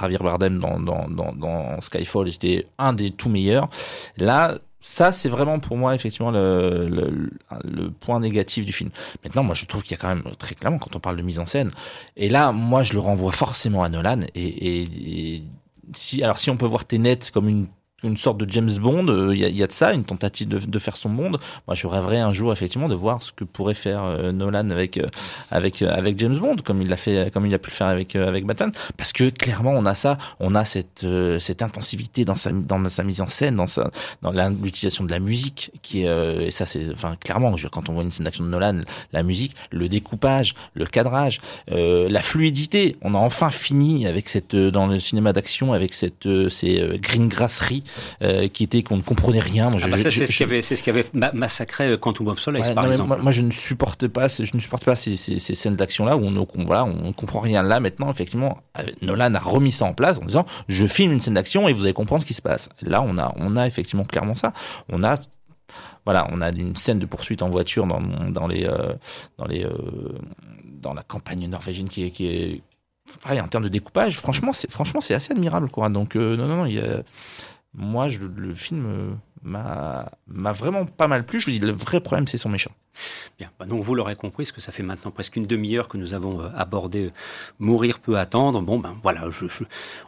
Javier Bardem dans, dans, dans, dans Skyfall était un des tout meilleurs. Là, ça, c'est vraiment pour moi effectivement le, le, point négatif du film. Maintenant, moi, je trouve qu'il y a quand même très clairement quand on parle de mise en scène. Et là, moi, je le renvoie forcément à Nolan. Et, et, si, alors, si on peut voir Tenet comme une une sorte de James Bond. Il y, y, a de ça, une tentative de, de, faire son monde. Moi, je rêverais un jour effectivement de voir ce que pourrait faire euh, Nolan avec euh, avec euh, avec James Bond, comme il l'a fait, comme il a pu le faire avec avec Batman. Parce que clairement, on a ça, on a cette cette intensivité dans sa dans sa mise en scène, dans dans l'utilisation de la musique, qui est et ça c'est enfin clairement, quand on voit une scène d'action de Nolan, la musique, le découpage, le cadrage, la fluidité. On a enfin fini avec cette dans le cinéma d'action avec cette ces green grasseries euh, qui était qu'on ne comprenait rien. Ah bah c'est ce qui avait, ce qui avait massacré euh, Quantum of Solace, par exemple. Moi, je ne supporte pas, je ne supporte pas ces, ces, ces scènes d'action là où on, on, voilà, on comprend rien. Là, maintenant, effectivement, euh, Nolan a remis ça en place en disant, je filme une scène d'action et vous allez comprendre ce qui se passe. Là, on a, on a effectivement clairement ça. On a voilà, on a une scène de poursuite en voiture dans, dans les, dans les, dans la campagne norvégienne qui est, qui est pareil en termes de découpage. Franchement, c'est franchement c'est assez admirable quoi. Donc non, non, non, il y a moi, le film euh, m'a vraiment pas mal plu. Je vous dis, le vrai problème, c'est son méchant. Bien, bah, donc vous l'aurez compris, ce que ça fait maintenant presque une demi-heure que nous avons euh, abordé euh, Mourir peut attendre. Bon, ben voilà, je,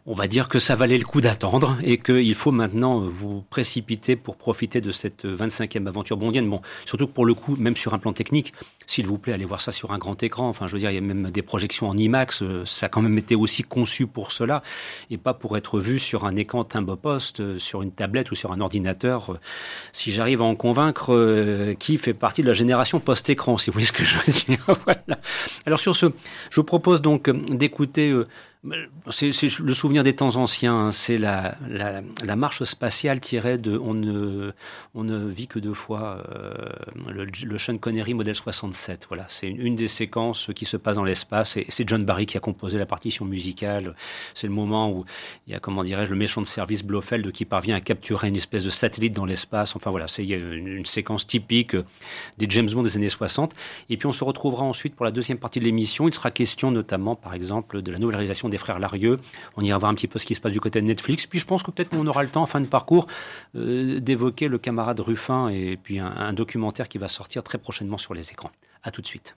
on va dire que ça valait le coup d'attendre et qu'il faut maintenant vous précipiter pour profiter de cette 25e aventure bondienne. Bon, surtout que pour le coup, même sur un plan technique, s'il vous plaît, allez voir ça sur un grand écran. Enfin, je veux dire, il y a même des projections en IMAX. Euh, ça a quand même été aussi conçu pour cela et pas pour être vu sur un écran timbre poste, euh, sur une tablette ou sur un ordinateur. Euh, si j'arrive à en convaincre qui fait partie de la génération post-écran, si vous voyez ce que je veux dire. *laughs* Alors sur ce, je vous propose donc d'écouter c'est le souvenir des temps anciens, hein. c'est la, marche spatiale tirée de On ne, vit que deux fois, euh, le, Sean Connery modèle 67. Voilà, c'est une, des séquences qui se passe dans l'espace c'est John Barry qui a composé la partition musicale. C'est le moment où il y a, comment dirais-je, le méchant de service Blofeld qui parvient à capturer une espèce de satellite dans l'espace. Enfin voilà, c'est une, une, séquence typique des James Bond des années 60. Et puis on se retrouvera ensuite pour la deuxième partie de l'émission. Il sera question notamment, par exemple, de la nouvelle réalisation des frères Larieux. On ira voir un petit peu ce qui se passe du côté de Netflix. Puis je pense que peut-être qu'on aura le temps, en fin de parcours, euh, d'évoquer le camarade Ruffin et puis un, un documentaire qui va sortir très prochainement sur les écrans. À tout de suite.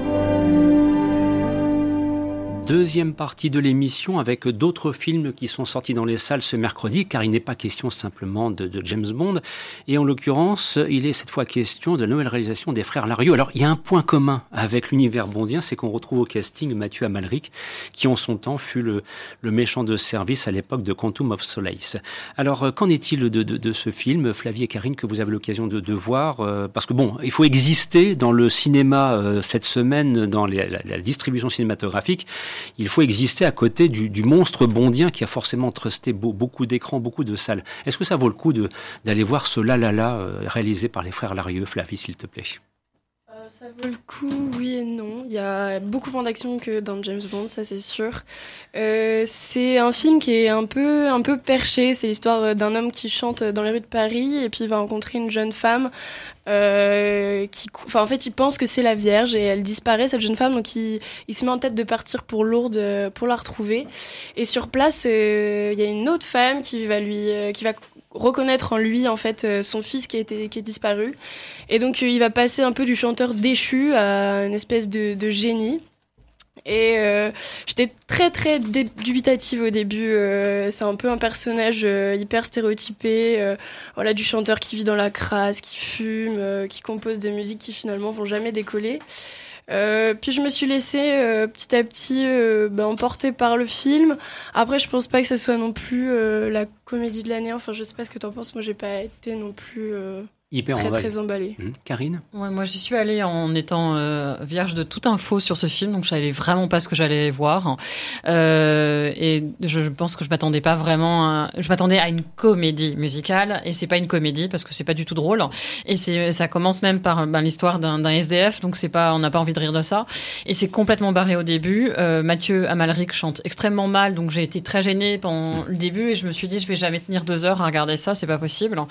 deuxième partie de l'émission avec d'autres films qui sont sortis dans les salles ce mercredi, car il n'est pas question simplement de, James Bond. Et en l'occurrence, il est cette fois question de la nouvelle réalisation des frères Larieux. Alors, il y a un point commun avec l'univers bondien, c'est qu'on retrouve au casting Mathieu Amalric, qui en son temps fut le, méchant de service à l'époque de Quantum of Solace. Alors, euh, qu'en est-il de, ce film, Flavie et Karine, que vous avez l'occasion de, voir euh, Parce que bon, il faut exister dans le cinéma euh, cette semaine, dans la distribution cinématographique il faut exister à côté du, monstre bondien qui a forcément trusté beaucoup d'écrans, beaucoup de salles. Est-ce que ça vaut le coup d'aller voir ce La La La réalisé par les frères Larieux, Flavie, s'il te plaît? Ça vaut le coup, oui et non. Il y a beaucoup moins d'action que dans James Bond, ça c'est sûr. Euh, c'est un film qui est un peu, un peu perché. C'est l'histoire d'un homme qui chante dans les rues de Paris et puis il va rencontrer une jeune femme euh, qui, enfin, en fait, il pense que c'est la Vierge et elle disparaît, cette jeune femme. Donc, il, se met en tête de partir pour Lourdes euh, pour la retrouver. Et sur place, euh, il y a une autre femme qui va lui, qui va reconnaître en lui, en fait, son fils qui, a été, qui est disparu. Et donc, il va passer un peu du chanteur déchu à une espèce de, de génie. Et euh, j'étais très très dubitative au début. Euh, c'est un peu un personnage euh, hyper stéréotypé, voilà, du chanteur qui vit dans la crasse, qui fume, qui compose des musiques qui finalement vont jamais décoller. Puis je me suis laissée petit à petit ben, emporter par le film. Après, je pense pas que ce soit non plus la comédie de l'année. Enfin, je sais pas ce que tu en penses. Moi, j'ai pas été non plus Hyper très, très emballé. Mmh. Karine ouais, Moi, j'y suis allée en étant euh, vierge de toute info sur ce film, donc je savais vraiment pas ce que j'allais voir. Euh, et je pense que je m'attendais pas vraiment. À... Je m'attendais à une comédie musicale, et c'est pas une comédie parce que c'est pas du tout drôle. Et c'est, ça commence même par ben, l'histoire d'un, SDF, donc c'est pas, on n'a pas envie de rire de ça. Et c'est complètement barré au début. Euh, Mathieu Amalric chante extrêmement mal, donc j'ai été très gênée pendant le début, et je me suis dit, je vais jamais tenir deux heures à regarder ça, c'est pas possible.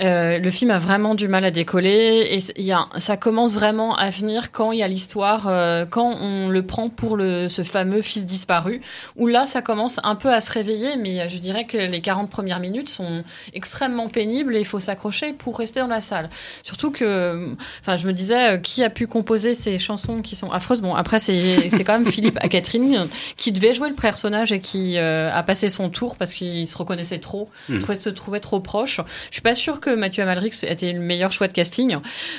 Euh, le film a vraiment du mal à décoller et y a, ça commence vraiment à venir quand il y a l'histoire, euh, quand on le prend pour le, ce fameux fils disparu, où là ça commence un peu à se réveiller, mais je dirais que les 40 premières minutes sont extrêmement pénibles et il faut s'accrocher pour rester dans la salle. Surtout que, enfin, je me disais, euh, qui a pu composer ces chansons qui sont affreuses? Bon, après, c'est quand même Philippe Catherine qui devait jouer le personnage et qui euh, a passé son tour parce qu'il se reconnaissait trop, mmh. se trouvait trop proche. Je suis pas sûre que Mathieu Amalric était le meilleur choix de casting.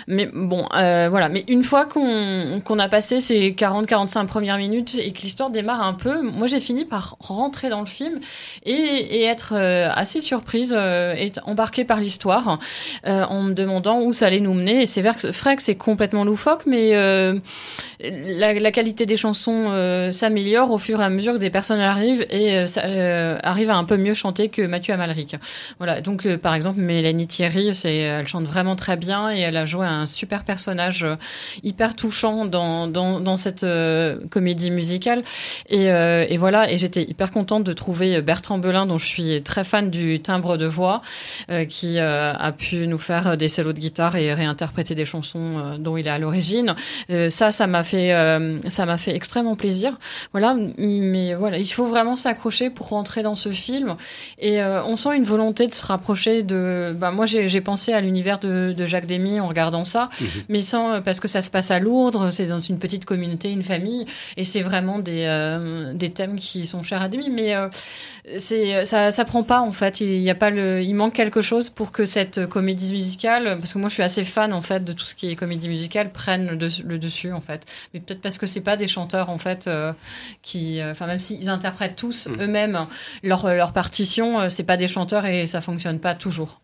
Mais bon, euh, voilà. Mais une fois qu'on a passé ces 40-45 premières minutes et que l'histoire démarre un peu, moi j'ai fini par rentrer dans le film et, être euh, assez surprise euh, et embarquée par l'histoire en me demandant où ça allait nous mener. Et c'est vrai que c'est complètement loufoque, mais la, qualité des chansons s'améliore au fur et à mesure que des personnes arrivent et arrivent à un peu mieux chanter que Mathieu Amalric. Voilà. Donc, par exemple, Mélanie Thierry, elle chante vraiment très bien et elle a joué un super personnage euh, hyper touchant dans, dans, cette euh, comédie musicale. Et, euh, et voilà, et j'étais hyper contente de trouver Bertrand Belin, dont je suis très fan du timbre de voix, qui a pu nous faire des solos de guitare et réinterpréter des chansons dont il est à l'origine. ça, ça m'a fait, ça m'a fait extrêmement plaisir. Voilà, mais voilà, il faut vraiment s'accrocher pour rentrer dans ce film. Et on sent une volonté de se rapprocher de. Bah, moi, j'ai pensé à l'univers de, Jacques Demy en regardant ça, mhm. mais sans parce que ça se passe à Lourdes, c'est dans une petite communauté, une famille, et c'est vraiment des, euh, des thèmes qui sont chers à Demy. Mais euh, c'est ça, ça prend pas en fait. Il y a pas le, il manque quelque chose pour que cette comédie musicale, parce que moi je suis assez fan en fait de tout ce qui est comédie musicale, prenne le, dessus en fait. Mais peut-être parce que c'est pas des chanteurs en fait euh, qui, enfin même s'ils interprètent tous mhm. eux-mêmes leur, leur partition, c'est pas des chanteurs et ça fonctionne pas toujours.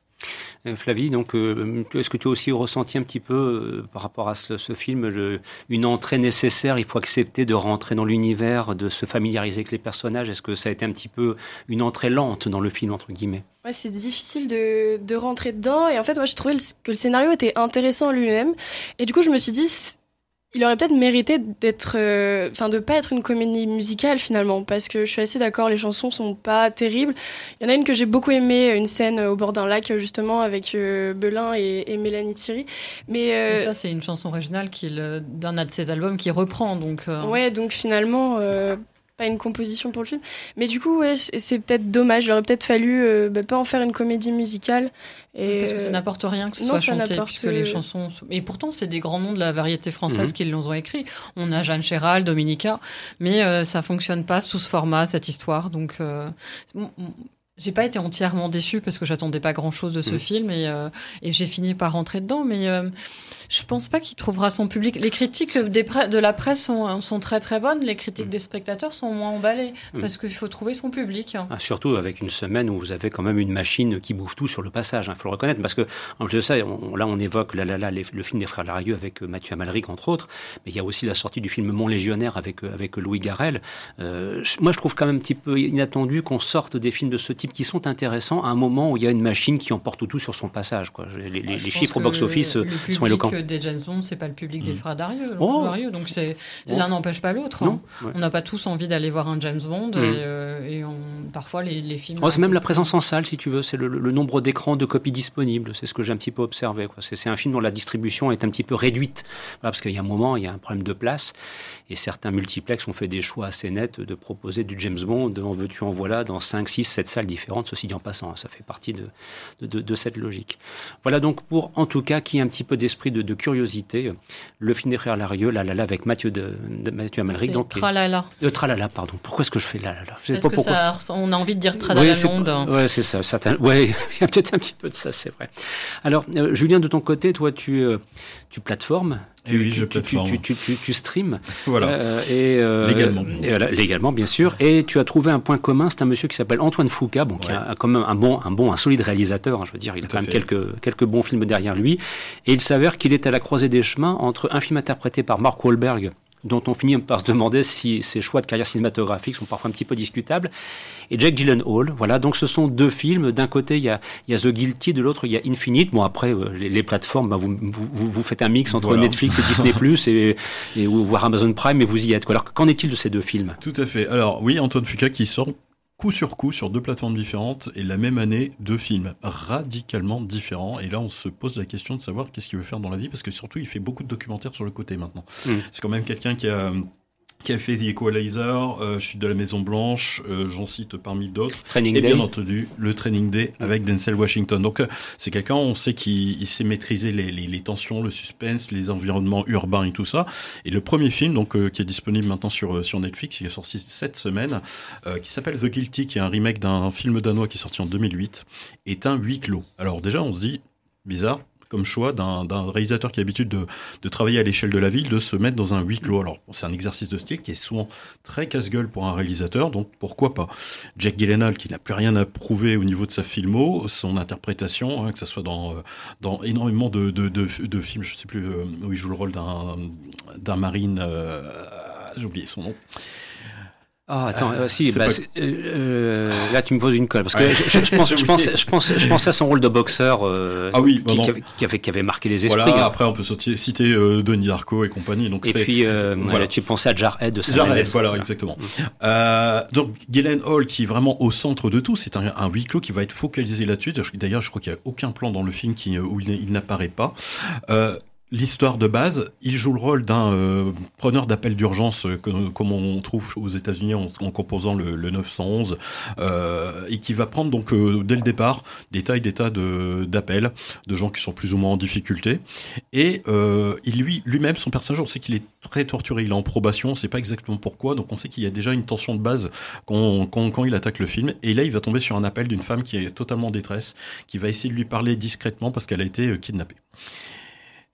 Euh, Flavie, donc, euh, est-ce que tu as aussi ressenti un petit peu, euh, par rapport à ce, film, une entrée nécessaire Il faut accepter de rentrer dans l'univers, de se familiariser avec les personnages? Est-ce que ça a été un petit peu une entrée lente dans le film, entre guillemets? Ouais, c'est difficile de, de, rentrer dedans. Et en fait, moi, j'ai trouvé que le scénario était intéressant lui-même. Et du coup, je me suis dit, il aurait peut-être mérité d'être, euh, enfin, de pas être une comédie musicale finalement, parce que je suis assez d'accord, les chansons sont pas terribles. Il y en a une que j'ai beaucoup aimée, une scène au bord d'un lac justement avec euh, Belin et, Mélanie Thierry. Mais, euh, ça, c'est une chanson originale d'un de ses albums qui reprend, donc. Ouais, donc finalement, pas une composition pour le film. Mais du coup, ouais, c'est peut-être dommage. Il aurait peut-être fallu euh, bah, pas en faire une comédie musicale. Et... Parce que ça n'apporte rien que ce soit chanté, puisque les chansons. Et pourtant, c'est des grands noms de la variété française mhm. qui l'ont écrit. On a Jeanne Chéral, Dominica, mais euh, ça fonctionne pas sous ce format, cette histoire. Donc, euh, j'ai pas été entièrement déçue parce que j'attendais pas grand chose de ce mhm. film et, et j'ai fini par rentrer dedans. Mais je pense pas qu'il trouvera son public. Les critiques des de la presse sont, sont, très très bonnes. Les critiques mm. des spectateurs sont moins emballées mm. parce qu'il faut trouver son public. Ah, surtout avec une semaine où vous avez quand même une machine qui bouffe tout sur le passage. Il hein, faut le reconnaître parce que en plus de ça, là on évoque la, la, le film des frères Larieux avec euh, Mathieu Amalric entre autres, mais il y a aussi la sortie du film Mon Légionnaire avec euh, avec Louis Garrel. Euh, moi, je trouve quand même un petit peu inattendu qu'on sorte des films de ce type qui sont intéressants à un moment où il y a une machine qui emporte tout sur son passage. Quoi. Les, les chiffres au box-office sont éloquents des James Bond, c'est pas le public des mm. frères Darieux. Oh. Donc c'est l'un n'empêche pas l'autre. Hein. On n'a pas tous envie d'aller voir un James Bond mm. et, euh, on, parfois les, films. Oh, c'est même la présence en salle, si tu veux. C'est le, nombre d'écrans de copies disponibles. C'est ce que j'ai un petit peu observé. C'est un film dont la distribution est un petit peu réduite. parce qu'il y a un moment, il y a un problème de place. Et certains multiplex ont fait des choix assez nets de proposer du James Bond, en veux-tu, en voilà, dans 5, 6, 7 salles différentes, ceci dit en passant. Hein. Ça fait partie de, de, cette logique. Voilà donc pour, en tout cas, qui a un petit peu d'esprit de, de curiosité le film des frères Larieux, La La La avec Mathieu, de, Mathieu Amalric. Donc, Tralala. Euh, Tralala, pardon. Pourquoi est-ce que je fais La La La Parce que ça, on a envie de dire Tralala oui, Monde. Oui, c'est ça. Ouais, *laughs* il y a peut-être un petit peu de ça, c'est vrai. Alors, euh, Julien, de ton côté, toi, tu, euh, tu plateformes tu, oui, tu, tu, tu, streams. *laughs* Voilà. Euh, et, euh, légalement. légalement, bien sûr. Et tu as trouvé un point commun. C'est un monsieur qui s'appelle Antoine Foucault, bon, qui a quand même un bon, un bon, un solide réalisateur. Hein, je veux dire, il a quand même quelques, quelques bons films derrière lui. Et il s'avère qu'il est à la croisée des chemins entre un film interprété par Mark Wahlberg dont on finit par se demander si ses choix de carrière cinématographique sont parfois un petit peu discutables. Et Jack Gyllenhaal, voilà, donc ce sont deux films. D'un côté, il y, a, il y a The Guilty, de l'autre, il y a Infinite. Bon, après, euh, les, plateformes, bah, vous, vous, vous, faites un mix entre Netflix et Disney+, et, et, ou voire Amazon Prime, et vous y êtes. Alors, qu'en est-il de ces deux films? Tout à fait. Alors, oui, Antoine Fuqua qui sort coup sur coup sur deux plateformes différentes et la même année deux films radicalement différents et là on se pose la question de savoir qu'est-ce qu'il veut faire dans la vie parce que surtout il fait beaucoup de documentaires sur le côté maintenant. Mmh. C'est quand même quelqu'un qui a qui a fait The Equalizer, euh, Je suis de la Maison Blanche, euh, j'en cite parmi d'autres. et bien entendu, le Training Day avec Denzel Washington. Donc euh, c'est quelqu'un, on sait qu'il sait maîtriser les, les, les, tensions, le suspense, les environnements urbains et tout ça. Et le premier film, donc qui est disponible maintenant sur sur Netflix, il est sorti cette semaine, qui s'appelle The Guilty, qui est un remake d'un film danois qui est sorti en 2008, est un huis clos. Alors déjà, on se dit bizarre, comme choix d'un réalisateur qui a l'habitude de, travailler à l'échelle de la ville, de se mettre dans un huis clos. Alors, c'est un exercice de style qui est souvent très casse-gueule pour un réalisateur, donc pourquoi pas? Jack Gyllenhaal, qui n'a plus rien à prouver au niveau de sa filmo, son interprétation, hein, que ce soit dans, euh, énormément de, films, je sais plus, euh, où il joue le rôle d'un marine, euh, j'ai oublié son nom. Ah, attends, euh, si, bah, euh, là tu me poses une colle parce que je, je, pense, *laughs* je, pense, je, pense, je pense à son rôle de boxeur euh, ah oui, qui, qui, avait, qui, avait, marqué les esprits. Voilà, hein. après on peut citer euh, Denis Darko et compagnie. Donc et puis voilà. tu pensais à Jarhead de Jarhead, voilà, voilà, exactement. donc Galen Hall qui est vraiment au centre de tout, c'est un, un huis clos qui va être focalisé là-dessus. D'ailleurs, je crois qu'il n'y a aucun plan dans le film qui, où il, il n'apparaît pas l'histoire de base, il joue le rôle d'un euh, preneur d'appel d'urgence, euh, comme on trouve aux États-Unis en, composant le, 911, euh, et qui va prendre donc dès le départ des tas et des tas d'appels de, gens qui sont plus ou moins en difficulté. Et il lui lui-même, son personnage, on sait qu'il est très torturé, il est en probation, on sait pas exactement pourquoi, donc on sait qu'il y a déjà une tension de base quand, quand il attaque le film. Et là, il va tomber sur un appel d'une femme qui est totalement en détresse, qui va essayer de lui parler discrètement parce qu'elle a été kidnappée.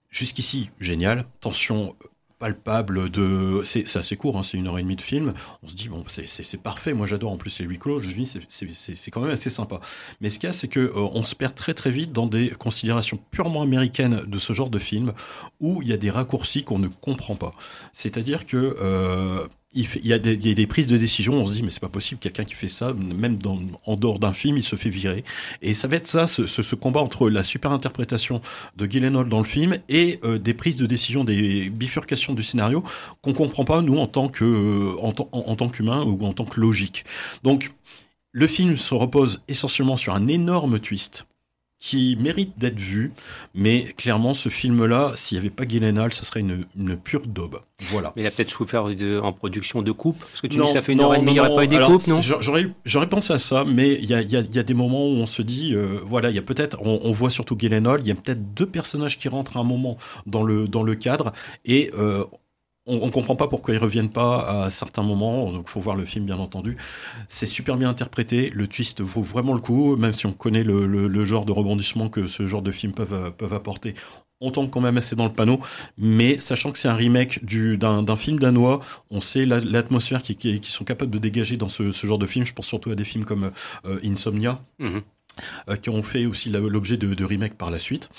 Jusqu'ici, génial. Tension palpable de c'est assez court hein, c'est une heure et demie de film. On se dit bon c'est parfait. Moi j'adore. En plus les huis clos je dis c'est quand même assez sympa. Mais ce qu'il y a c'est que euh, se perd très très vite dans des considérations purement américaines de ce genre de film où il y a des raccourcis qu'on ne comprend pas. C'est à dire que euh, il, y a des, prises de décision, on se dit mais c'est pas possible, quelqu'un qui fait ça, même dans, en dehors d'un film, il se fait virer. Et ça va être ça, ce, ce, combat entre la super interprétation de Gyllenhaal dans le film et euh, des prises de décision, des bifurcations du scénario qu'on comprend pas nous en tant que euh, en, en, tant qu'humain ou en tant que logique. Donc le film se repose essentiellement sur un énorme twist qui mérite d'être vu, mais clairement, ce film-là, s'il n'y avait pas Gyllenhaal, ça serait une, une pure daube. Voilà. Mais il a peut-être souffert de, en production de coupe, parce que tu dis ça fait une heure et demie, il n'y aurait pas eu des coupes, non? J'aurais pensé à ça, mais il y a, y, a, y a, des moments où on se dit, euh, voilà, il y a peut-être, on, on, voit surtout Gyllenhaal, il y a peut-être deux personnages qui rentrent à un moment dans le, dans le cadre, et euh, on, ne comprend pas pourquoi ils reviennent pas à certains moments. Donc, faut voir le film, bien entendu. C'est super bien interprété. Le twist vaut vraiment le coup, même si on connaît le, genre de rebondissement que ce genre de films peuvent, peuvent apporter. On tombe quand même assez dans le panneau, mais sachant que c'est un remake d'un film danois, on sait l'atmosphère qu'ils qui, sont capables de dégager dans ce, genre de film. Je pense surtout à des films comme euh, Insomnia. Mhm. Euh, qui ont fait aussi l'objet de, de remake par la suite.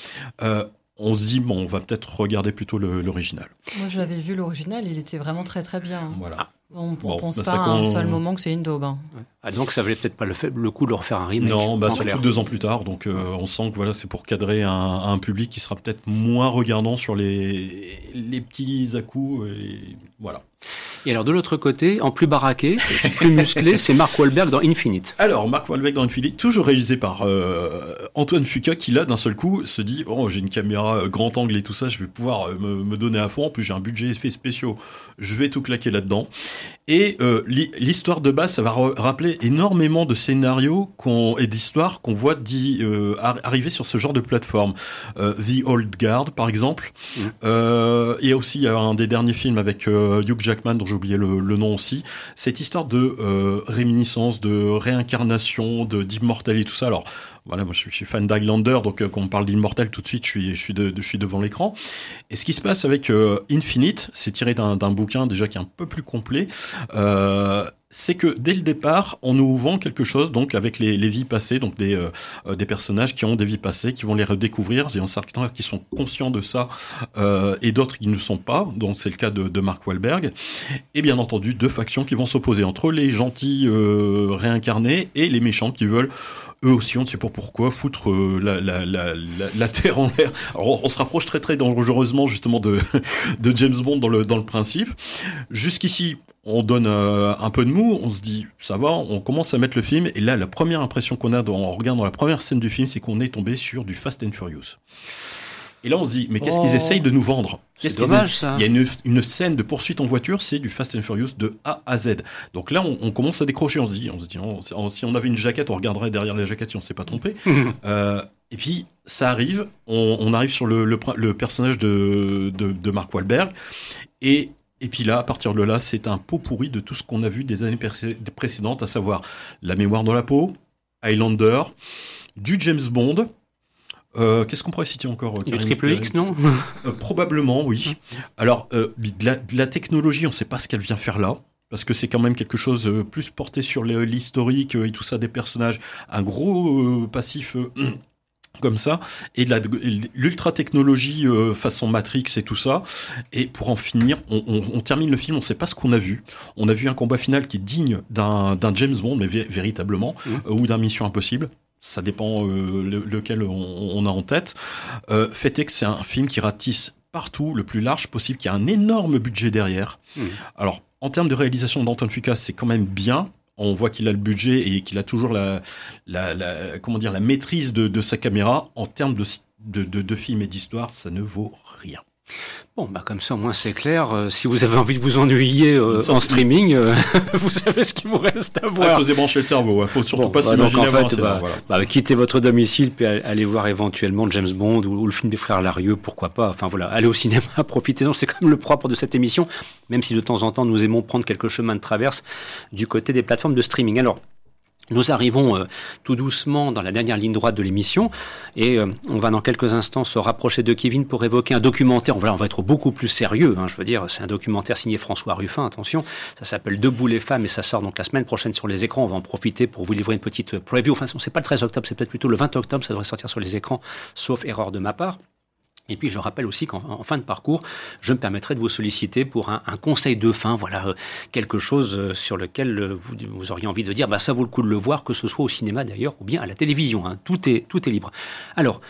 Euh, on se dit, bon, on va peut-être regarder plutôt l'original. Moi, j'avais vu l'original, il était vraiment très très bien. Voilà. On ne pense bah, pas à un seul moment que c'est une daube. Hein. Ah, donc ça valait peut-être pas le, fait, le coup de refaire un remake. Non, bah, surtout deux ans plus tard. Donc euh, on sent que voilà, c'est pour cadrer un, public qui sera peut-être moins regardant sur les, les petits à-coups. Et voilà. Et alors de l'autre côté, en plus baraqué, plus musclé, c'est Mark Wahlberg dans Infinite. Alors Mark Wahlberg dans Infinite, toujours réalisé par euh, Antoine Fuqua, qui là d'un seul coup se dit oh j'ai une caméra euh, grand angle et tout ça, je vais pouvoir euh, me, donner à fond. En plus j'ai un budget effets spéciaux, je vais tout claquer là-dedans. Et l'histoire de base, ça va rappeler énormément de scénarios et d'histoires qu'on voit arriver sur ce genre de plateforme. The Old Guard par exemple. Mm. il y a aussi un des derniers films avec Hugh Jackman dont j'ai oublié le, nom aussi. Cette histoire de euh, réminiscence, de réincarnation, de d'immortalité, tout ça. Alors voilà, moi je suis, fan d'Highlander, donc euh, quand on parle d'immortel, tout de suite je suis, je suis, de, je suis devant l'écran. Et ce qui se passe avec euh, Infinite, c'est tiré d'un bouquin déjà qui est un peu plus complet. Euh, c'est que dès le départ, on nous vend quelque chose donc avec les, les vies passées, donc des, euh, des personnages qui ont des vies passées, qui vont les redécouvrir. Il y en certains qui sont conscients de ça euh, et d'autres qui ne sont pas. Donc c'est le cas de, de Mark Wahlberg. Et bien entendu, deux factions qui vont s'opposer entre les gentils euh, réincarnés et les méchants qui veulent eux aussi, on ne sait pas pourquoi, foutre euh, la, la, la, la, Terre en l'air. Alors, on se rapproche très très dangereusement justement de, *laughs* de James Bond dans le, dans le principe. Jusqu'ici, on donne euh, un peu de mou, on se dit ça va, on commence à mettre le film, et là, la première impression qu'on a en regardant la première scène du film, c'est qu'on est tombé sur du Fast and Furious. Et là, on se dit, mais qu'est-ce qu'ils oh. essayent de nous vendre? C'est dommage, ça. Il y a une, une, scène de poursuite en voiture, c'est du Fast and Furious de A à Z. Donc là, on, on, commence à décrocher. On se dit, on se dit si on avait une jaquette, on regarderait derrière la jaquette si on ne s'est pas trompé. *laughs* euh, et puis, ça arrive, on, on arrive sur le, le, le personnage de, de, de, Mark Wahlberg. Et, et puis là, à partir de là, c'est un pot pourri de tout ce qu'on a vu des années précédentes, à savoir La mémoire dans la peau, Highlander, du James Bond, euh, qu'est-ce qu'on pourrait citer encore Du triple X, non *laughs* euh, Probablement, oui. Alors, euh, de la, technologie, on ne sait pas ce qu'elle vient faire là. Parce que c'est quand même quelque chose plus porté sur l'historique et tout ça des personnages. Un gros passif *clears throat* comme ça et de l'ultra technologie façon Matrix et tout ça et pour en finir on, termine le film on sait pas ce qu'on a vu on a vu un combat final qui est digne d'un James Bond mais véritablement mmh. ou d'un Mission Impossible ça dépend euh, lequel on, a en tête. Euh, fait est que c'est un film qui ratisse partout le plus large possible, qui a un énorme budget derrière. Mmh. Alors, en termes de réalisation d'Anton Fuqua, c'est quand même bien. On voit qu'il a le budget et qu'il a toujours la, la, comment dire, la maîtrise de, sa caméra. En termes de, de, de film et d'histoire, ça ne vaut rien. Bon, bah comme ça, au moins c'est clair. Euh, si vous avez envie de vous ennuyer euh, en streaming, euh, *laughs* vous savez ce qu'il vous reste à voir. Il faut débrancher le cerveau. Il faut surtout pas bah, s'imaginer en fait, bah, bah, quittez votre domicile puis allez voir éventuellement James Bond ou, le film des frères Larieux, pourquoi pas. Enfin voilà, allez au cinéma, *laughs* profitez-en. C'est quand même le propre de cette émission, même si de temps en temps nous aimons prendre quelques chemins de traverse du côté des plateformes de streaming. Alors, Nous arrivons euh, tout doucement dans la dernière ligne droite de l'émission et euh, on va dans quelques instants se rapprocher de Kevin pour évoquer un documentaire. on va être beaucoup plus sérieux. Hein, je veux dire, c'est un documentaire signé François Ruffin. Attention, ça s'appelle Debout les femmes et ça sort donc la semaine prochaine sur les écrans. On va en profiter pour vous livrer une petite preview. Enfin, c'est pas le 13 octobre, c'est peut-être plutôt le 20 octobre. Ça devrait sortir sur les écrans, sauf erreur de ma part. Et puis je rappelle aussi qu'en fin de parcours, je me permettrai de vous solliciter pour un, conseil de fin, voilà, euh, quelque chose euh, sur lequel euh, vous, auriez envie de dire, bah, ça vaut le coup de le voir, que ce soit au cinéma d'ailleurs, ou bien à la télévision, hein. tout, est, libre. Alors,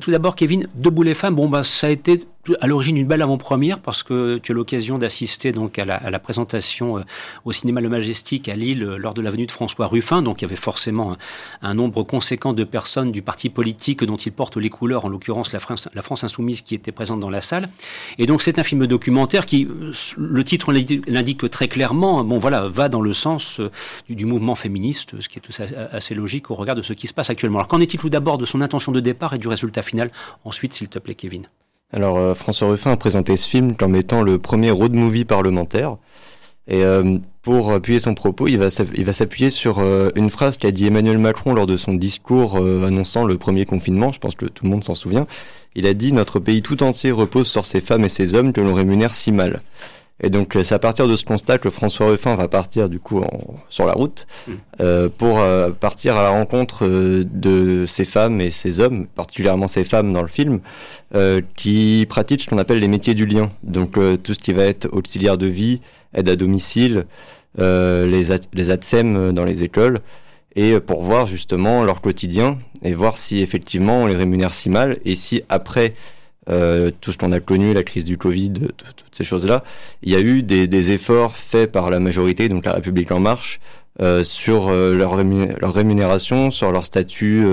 tout d'abord, Kevin, Debout les femmes, bon, bah, ça a été à l'origine une belle avant-première parce que tu as l'occasion d'assister donc à la, présentation euh, au cinéma Le Majestic à Lille euh, lors de la venue de François Ruffin. Donc il y avait forcément un, nombre conséquent de personnes du parti politique dont il porte les couleurs, en l'occurrence la France, insoumise qui était présente dans la salle. Et donc c'est un film documentaire qui, euh, le titre l'indique très clairement, bon voilà, va dans le sens du, mouvement féministe, ce qui est assez logique au regard de ce qui se passe actuellement. Alors qu'en est-il tout d'abord de son intention de départ et du résultat final? Ensuite, s'il te plaît, Kevin. Alors euh, François Ruffin a présenté ce film comme étant le premier road movie parlementaire. Et euh, pour appuyer son propos, il va s'appuyer sur euh, une phrase qu'a dit Emmanuel Macron lors de son discours annonçant le premier confinement. Je pense que tout le monde s'en souvient. Il a dit Notre pays tout entier repose sur ces femmes et ces hommes que l'on rémunère si mal. Et donc c'est à partir de ce constat que François Ruffin va partir du coup sur la route mmh. euh, pour euh, partir à la rencontre euh, de ces femmes et ces hommes, particulièrement ces femmes dans le film, qui pratiquent ce qu'on appelle les métiers du lien. Donc tout ce qui va être auxiliaire de vie, aide à domicile, les, les ATSEM dans les écoles, et pour voir justement leur quotidien et voir si effectivement on les rémunère si mal et si après euh, tout ce qu'on a connu, la crise du Covid, toutes ces choses-là, il y a eu des, des, efforts faits par la majorité, donc la République en marche, euh, sur euh, leur, rémunération, sur leur statut,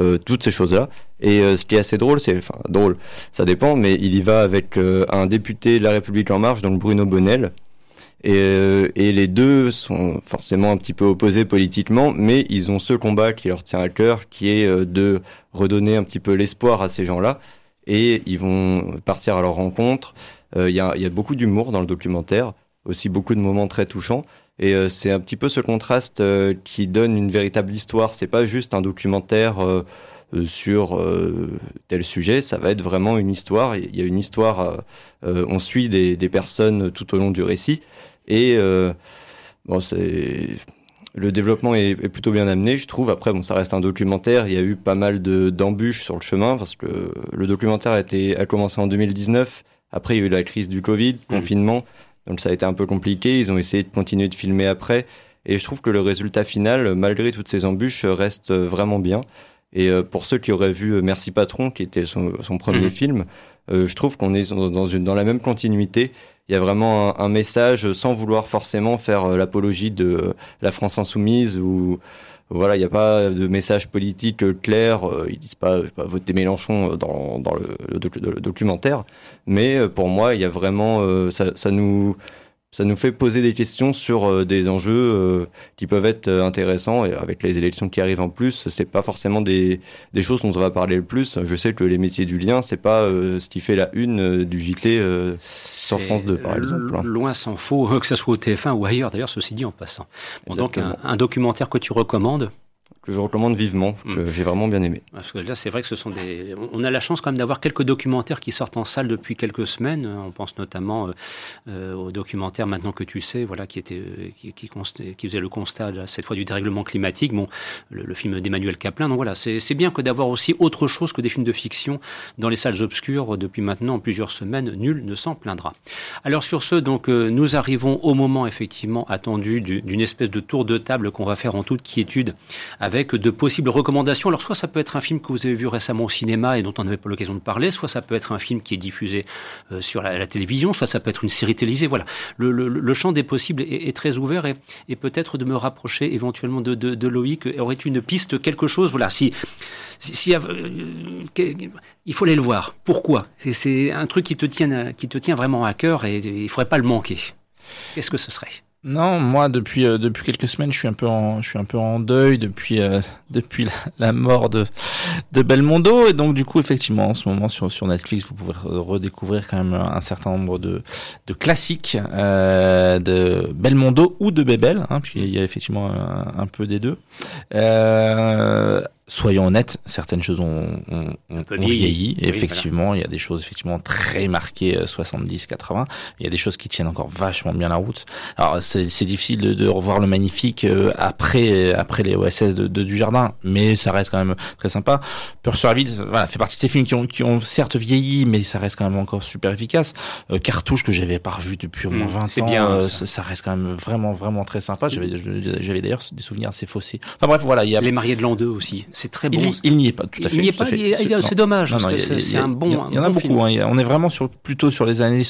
euh, toutes ces choses-là. Et ce qui est assez drôle, c'est, enfin drôle, ça dépend, mais il y va avec un député de la République en marche, donc Bruno Bonnel, et, et, les deux sont forcément un petit peu opposés politiquement, mais ils ont ce combat qui leur tient à cœur, qui est de redonner un petit peu l'espoir à ces gens-là et ils vont partir à leur rencontre. Euh, il y, a, y, a, beaucoup d'humour dans le documentaire, aussi beaucoup de moments très touchants. Et euh, c'est un petit peu ce contraste euh, qui donne une véritable histoire. C'est pas juste un documentaire sur tel sujet, ça va être vraiment une histoire. Il y a une histoire, on suit des, des, personnes tout au long du récit. Et bon, c'est le développement est, plutôt bien amené, je trouve. Après, bon, ça reste un documentaire. Il y a eu pas mal de d'embûches sur le chemin parce que le documentaire a été a commencé en 2019. Après, il y a eu la crise du Covid, mmh. confinement, donc ça a été un peu compliqué. Ils ont essayé de continuer de filmer après, et je trouve que le résultat final, malgré toutes ces embûches, reste vraiment bien. Et euh, pour ceux qui auraient vu euh, Merci Patron, qui était son, premier mmh. film, euh, je trouve qu'on est dans, une, dans la même continuité il y a vraiment un, message sans vouloir forcément faire euh, l'apologie de euh, la France insoumise ou voilà, il n'y a pas de message politique clair. Euh, ils disent pas, pas voter Mélenchon dans, dans le, le, documentaire, mais pour moi, il y a vraiment ça, ça nous ça nous fait poser des questions sur euh, des enjeux euh, qui peuvent être euh, intéressants et avec les élections qui arrivent en plus, c'est pas forcément des, des choses dont on va parler le plus. Je sais que les métiers du lien, c'est pas ce qui fait la une du JT sur France 2 par exemple. Hein. Loin s'en faut, *laughs* que ce soit au TF1 ou ailleurs d'ailleurs, ceci dit en passant. donc un documentaire que tu recommandes? Que je recommande vivement, que mm. j'ai vraiment bien aimé. Parce que là, c'est vrai que ce sont des. On a la chance quand même d'avoir quelques documentaires qui sortent en salle depuis quelques semaines. On pense notamment euh, euh au documentaire Maintenant que tu sais, voilà, qui était qui, qui, qui faisait le constat cette fois du dérèglement climatique. Bon, le, film d'Emmanuel Kaplan. Donc voilà, c'est bien que d'avoir aussi autre chose que des films de fiction dans les salles obscures depuis maintenant plusieurs semaines. Nul ne s'en plaindra. Alors sur ce, donc euh, nous arrivons au moment effectivement attendu d'une espèce de tour de table qu'on va faire en toute quiétude avec de possibles recommandations. Alors soit ça peut être un film que vous avez vu récemment au cinéma et dont on n'avait pas l'occasion de parler, soit ça peut être un film qui est diffusé euh, sur la, télévision, soit ça peut être une série télévisée. Voilà, le, champ des possibles est, très ouvert et, peut-être de me rapprocher éventuellement de, de, Loïc aurait une piste, quelque chose. Voilà, si, euh, il faut aller le voir. Pourquoi? C'est un truc qui te tient, qui te tient vraiment à cœur et il faudrait pas le manquer. Qu'est-ce que ce serait? Non, moi depuis euh, depuis quelques semaines, je suis un peu en je suis un peu en deuil depuis euh, *laughs* depuis la, mort de de Belmondo et donc du coup effectivement en ce moment sur sur Netflix, vous pouvez redécouvrir quand même un certain nombre de de classiques euh, de Belmondo ou de Bebel, hein, il y a effectivement un, peu des deux. Euh, soyons honnêtes, certaines choses ont, ont, ont vieilli. effectivement, il y a des choses effectivement très marquées 70, euh, 80. Il y a des choses qui tiennent encore vachement bien la route. Alors c'est difficile de, de, revoir le magnifique euh, après après les OSS de, de, du jardin, mais ça reste quand même très sympa. Pursuit voilà, fait partie de ces films qui ont qui ont certes vieilli, mais ça reste quand même encore super efficace. Euh, Cartouche que j'avais pas revu depuis au moins 20 mmh, ans, bien, ça. ça. reste quand même vraiment vraiment très sympa. J'avais j'avais d'ailleurs des souvenirs assez faussés. Enfin bref, voilà, il y a les mariés de l'an 2 aussi c'est très bon. Il, n'y est pas, tout à fait. Il n'y est pas, c'est dommage, c'est un bon. Il y, en a beaucoup, hein, on est vraiment sur, plutôt sur les années.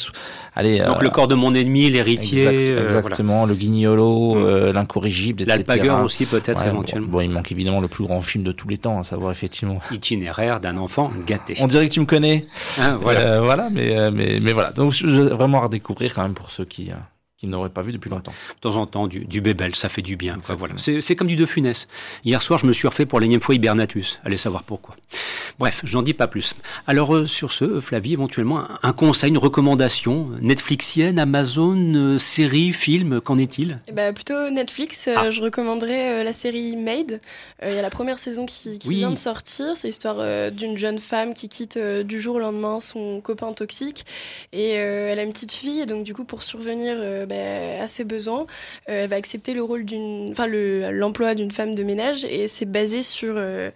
Allez, Donc le corps de mon ennemi, l'héritier. Euh, exactement, le guignolo, mm. euh, l'incorrigible, etc. L'alpagueur aussi, peut-être, éventuellement. Bon, il manque évidemment le plus grand film de tous les temps, à savoir effectivement. Itinéraire d'un enfant gâté. On dirait que tu me connais. Ah, voilà. Euh, voilà, mais, mais, mais voilà. Donc, vraiment à redécouvrir quand même pour ceux qui qu'il n'aurait pas vu depuis longtemps. De temps en temps, du, du bébel, ça fait du bien. Enfin, voilà. C'est comme du De Funès. Hier soir, je me suis refait pour l'énième fois Hibernatus. Allez savoir pourquoi. Bref, je n'en dis pas plus. Alors, euh, sur ce, Flavie, éventuellement, un conseil, une recommandation Netflixienne, Amazon, euh, série, film, qu'en est-il? Eh ben, Plutôt Netflix. Euh, ah. Je recommanderais la série Made. Il y a la première saison qui, qui vient de sortir. C'est l'histoire d'une jeune femme qui quitte du jour au lendemain son copain toxique. Et elle a une petite fille. Et donc, du coup, pour survenir bah, à ses besoins. Euh, elle va accepter le rôle d'une, enfin l'emploi d'une femme de ménage et c'est basé sur euh,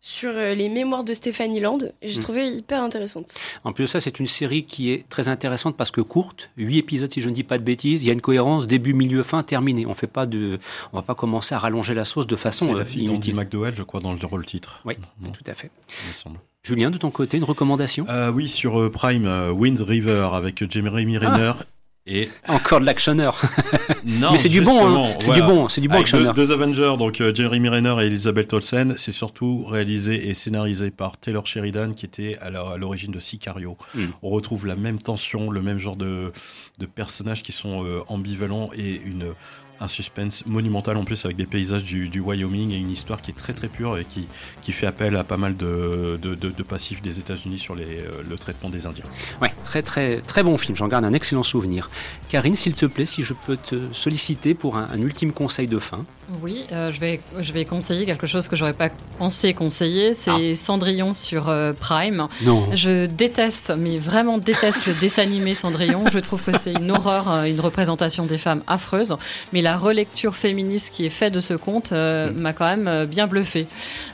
sur euh, les mémoires de Stéphanie Land. J'ai hmm. trouvé hyper intéressante. En plus de ça, c'est une série qui est très intéressante parce que courte, huit épisodes si je ne dis pas de bêtises. Il y a une cohérence début, milieu, fin, terminé. On fait pas de, on va pas commencer à rallonger la sauce de façon C'est la fille inutile. McDowell, je crois, dans le rôle titre. Oui, tout à fait. Il me semble. Julien, de ton côté, une recommandation? Oui, sur Prime, Wind River avec Jeremy Renner ah. Et encore de l'actionneur. *laughs* non, mais c'est du bon, hein. c'est du bon, c'est du bon actionneur. Deux, Avengers, donc euh, Jeremy Renner et Elizabeth Olsen, c'est surtout réalisé et scénarisé par Taylor Sheridan, qui était à l'origine de Sicario. On retrouve la même tension, le même genre de, de personnages qui sont euh, ambivalents et une un suspense monumental en plus avec des paysages du, Wyoming et une histoire qui est très très pure et qui, qui fait appel à pas mal de, de, passifs des États-Unis sur les, euh, le traitement des Indiens. Ouais, très très très bon film, j'en garde un excellent souvenir. Karine, s'il te plaît, si je peux te solliciter pour un ultime conseil de fin. Oui, euh, je, vais, je vais conseiller quelque chose que j'aurais pas pensé conseiller, c'est ah. Cendrillon sur euh, Prime. Non. Je déteste, mais vraiment déteste le dessin animé Cendrillon. Je trouve que c'est une horreur, une représentation des femmes affreuse. Mais la relecture féministe qui est faite de ce conte mm. m'a quand même bien bluffé.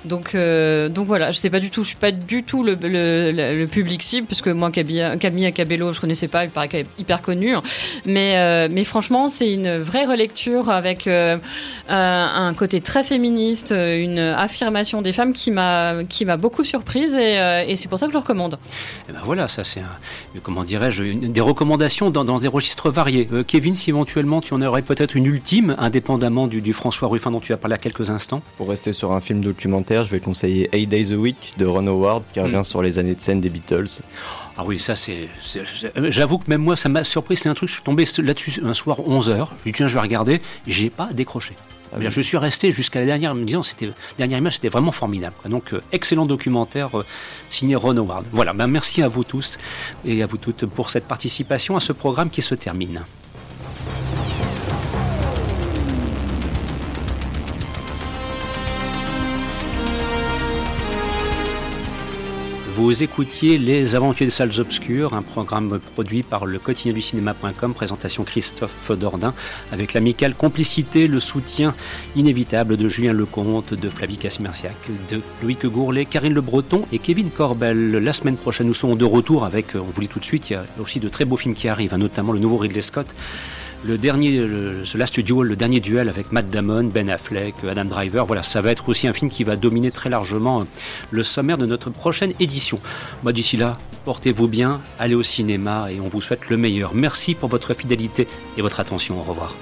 Donc, donc voilà, je sais pas du tout, je suis pas du tout le, le, public cible, parce que moi, Camille Cabello, je connaissais pas, il paraît qu'elle est hyper connue. Mais, mais franchement, c'est une vraie relecture avec euh, un côté très féministe, euh, une affirmation des femmes qui m'a qui m'a beaucoup surprise et, euh, et c'est pour ça que je le recommande. Et eh ben voilà, ça c'est comment dirais-je des recommandations dans, dans, des registres variés. Kevin, si éventuellement tu en aurais peut-être une ultime, indépendamment du, du, François Ruffin dont tu as parlé à quelques instants. Pour rester sur un film documentaire, je vais conseiller Eight Days a Week de Ron Howard qui revient mm. sur les années de scène des Beatles. Ah oui, ça c'est. J'avoue que même moi, ça m'a surpris. C'est un truc, je suis tombé là-dessus un soir 11h. Je dit, tiens, je vais regarder. J'ai pas décroché. Ah je suis resté jusqu'à la dernière, me disant, c'était dernière image, c'était vraiment formidable. Donc, euh, excellent documentaire euh, signé Ron Howard. Voilà, ben, merci à vous tous et à vous toutes pour cette participation à ce programme qui se termine. Vous écoutiez Les Aventures des Salles Obscures, un programme produit par le quotidien du cinéma.com, présentation Christophe Dordain, avec l'amicale complicité, le soutien inévitable de Julien Lecomte, de Flavie Casmerciac, de Loïc Gourlet, Karine Le Breton et Kevin Corbel. La semaine prochaine, nous serons de retour avec, on vous dit tout de suite, il y a aussi de très beaux films qui arrivent, hein, notamment le nouveau Ridley Scott le dernier, Duel, le dernier duel avec Matt Damon, Ben Affleck, Adam Driver. Voilà, ça va être aussi un film qui va dominer très largement le sommaire de notre prochaine édition. Moi, d'ici là, portez-vous bien, allez au cinéma et on vous souhaite le meilleur. Merci pour votre fidélité et votre attention. Au revoir.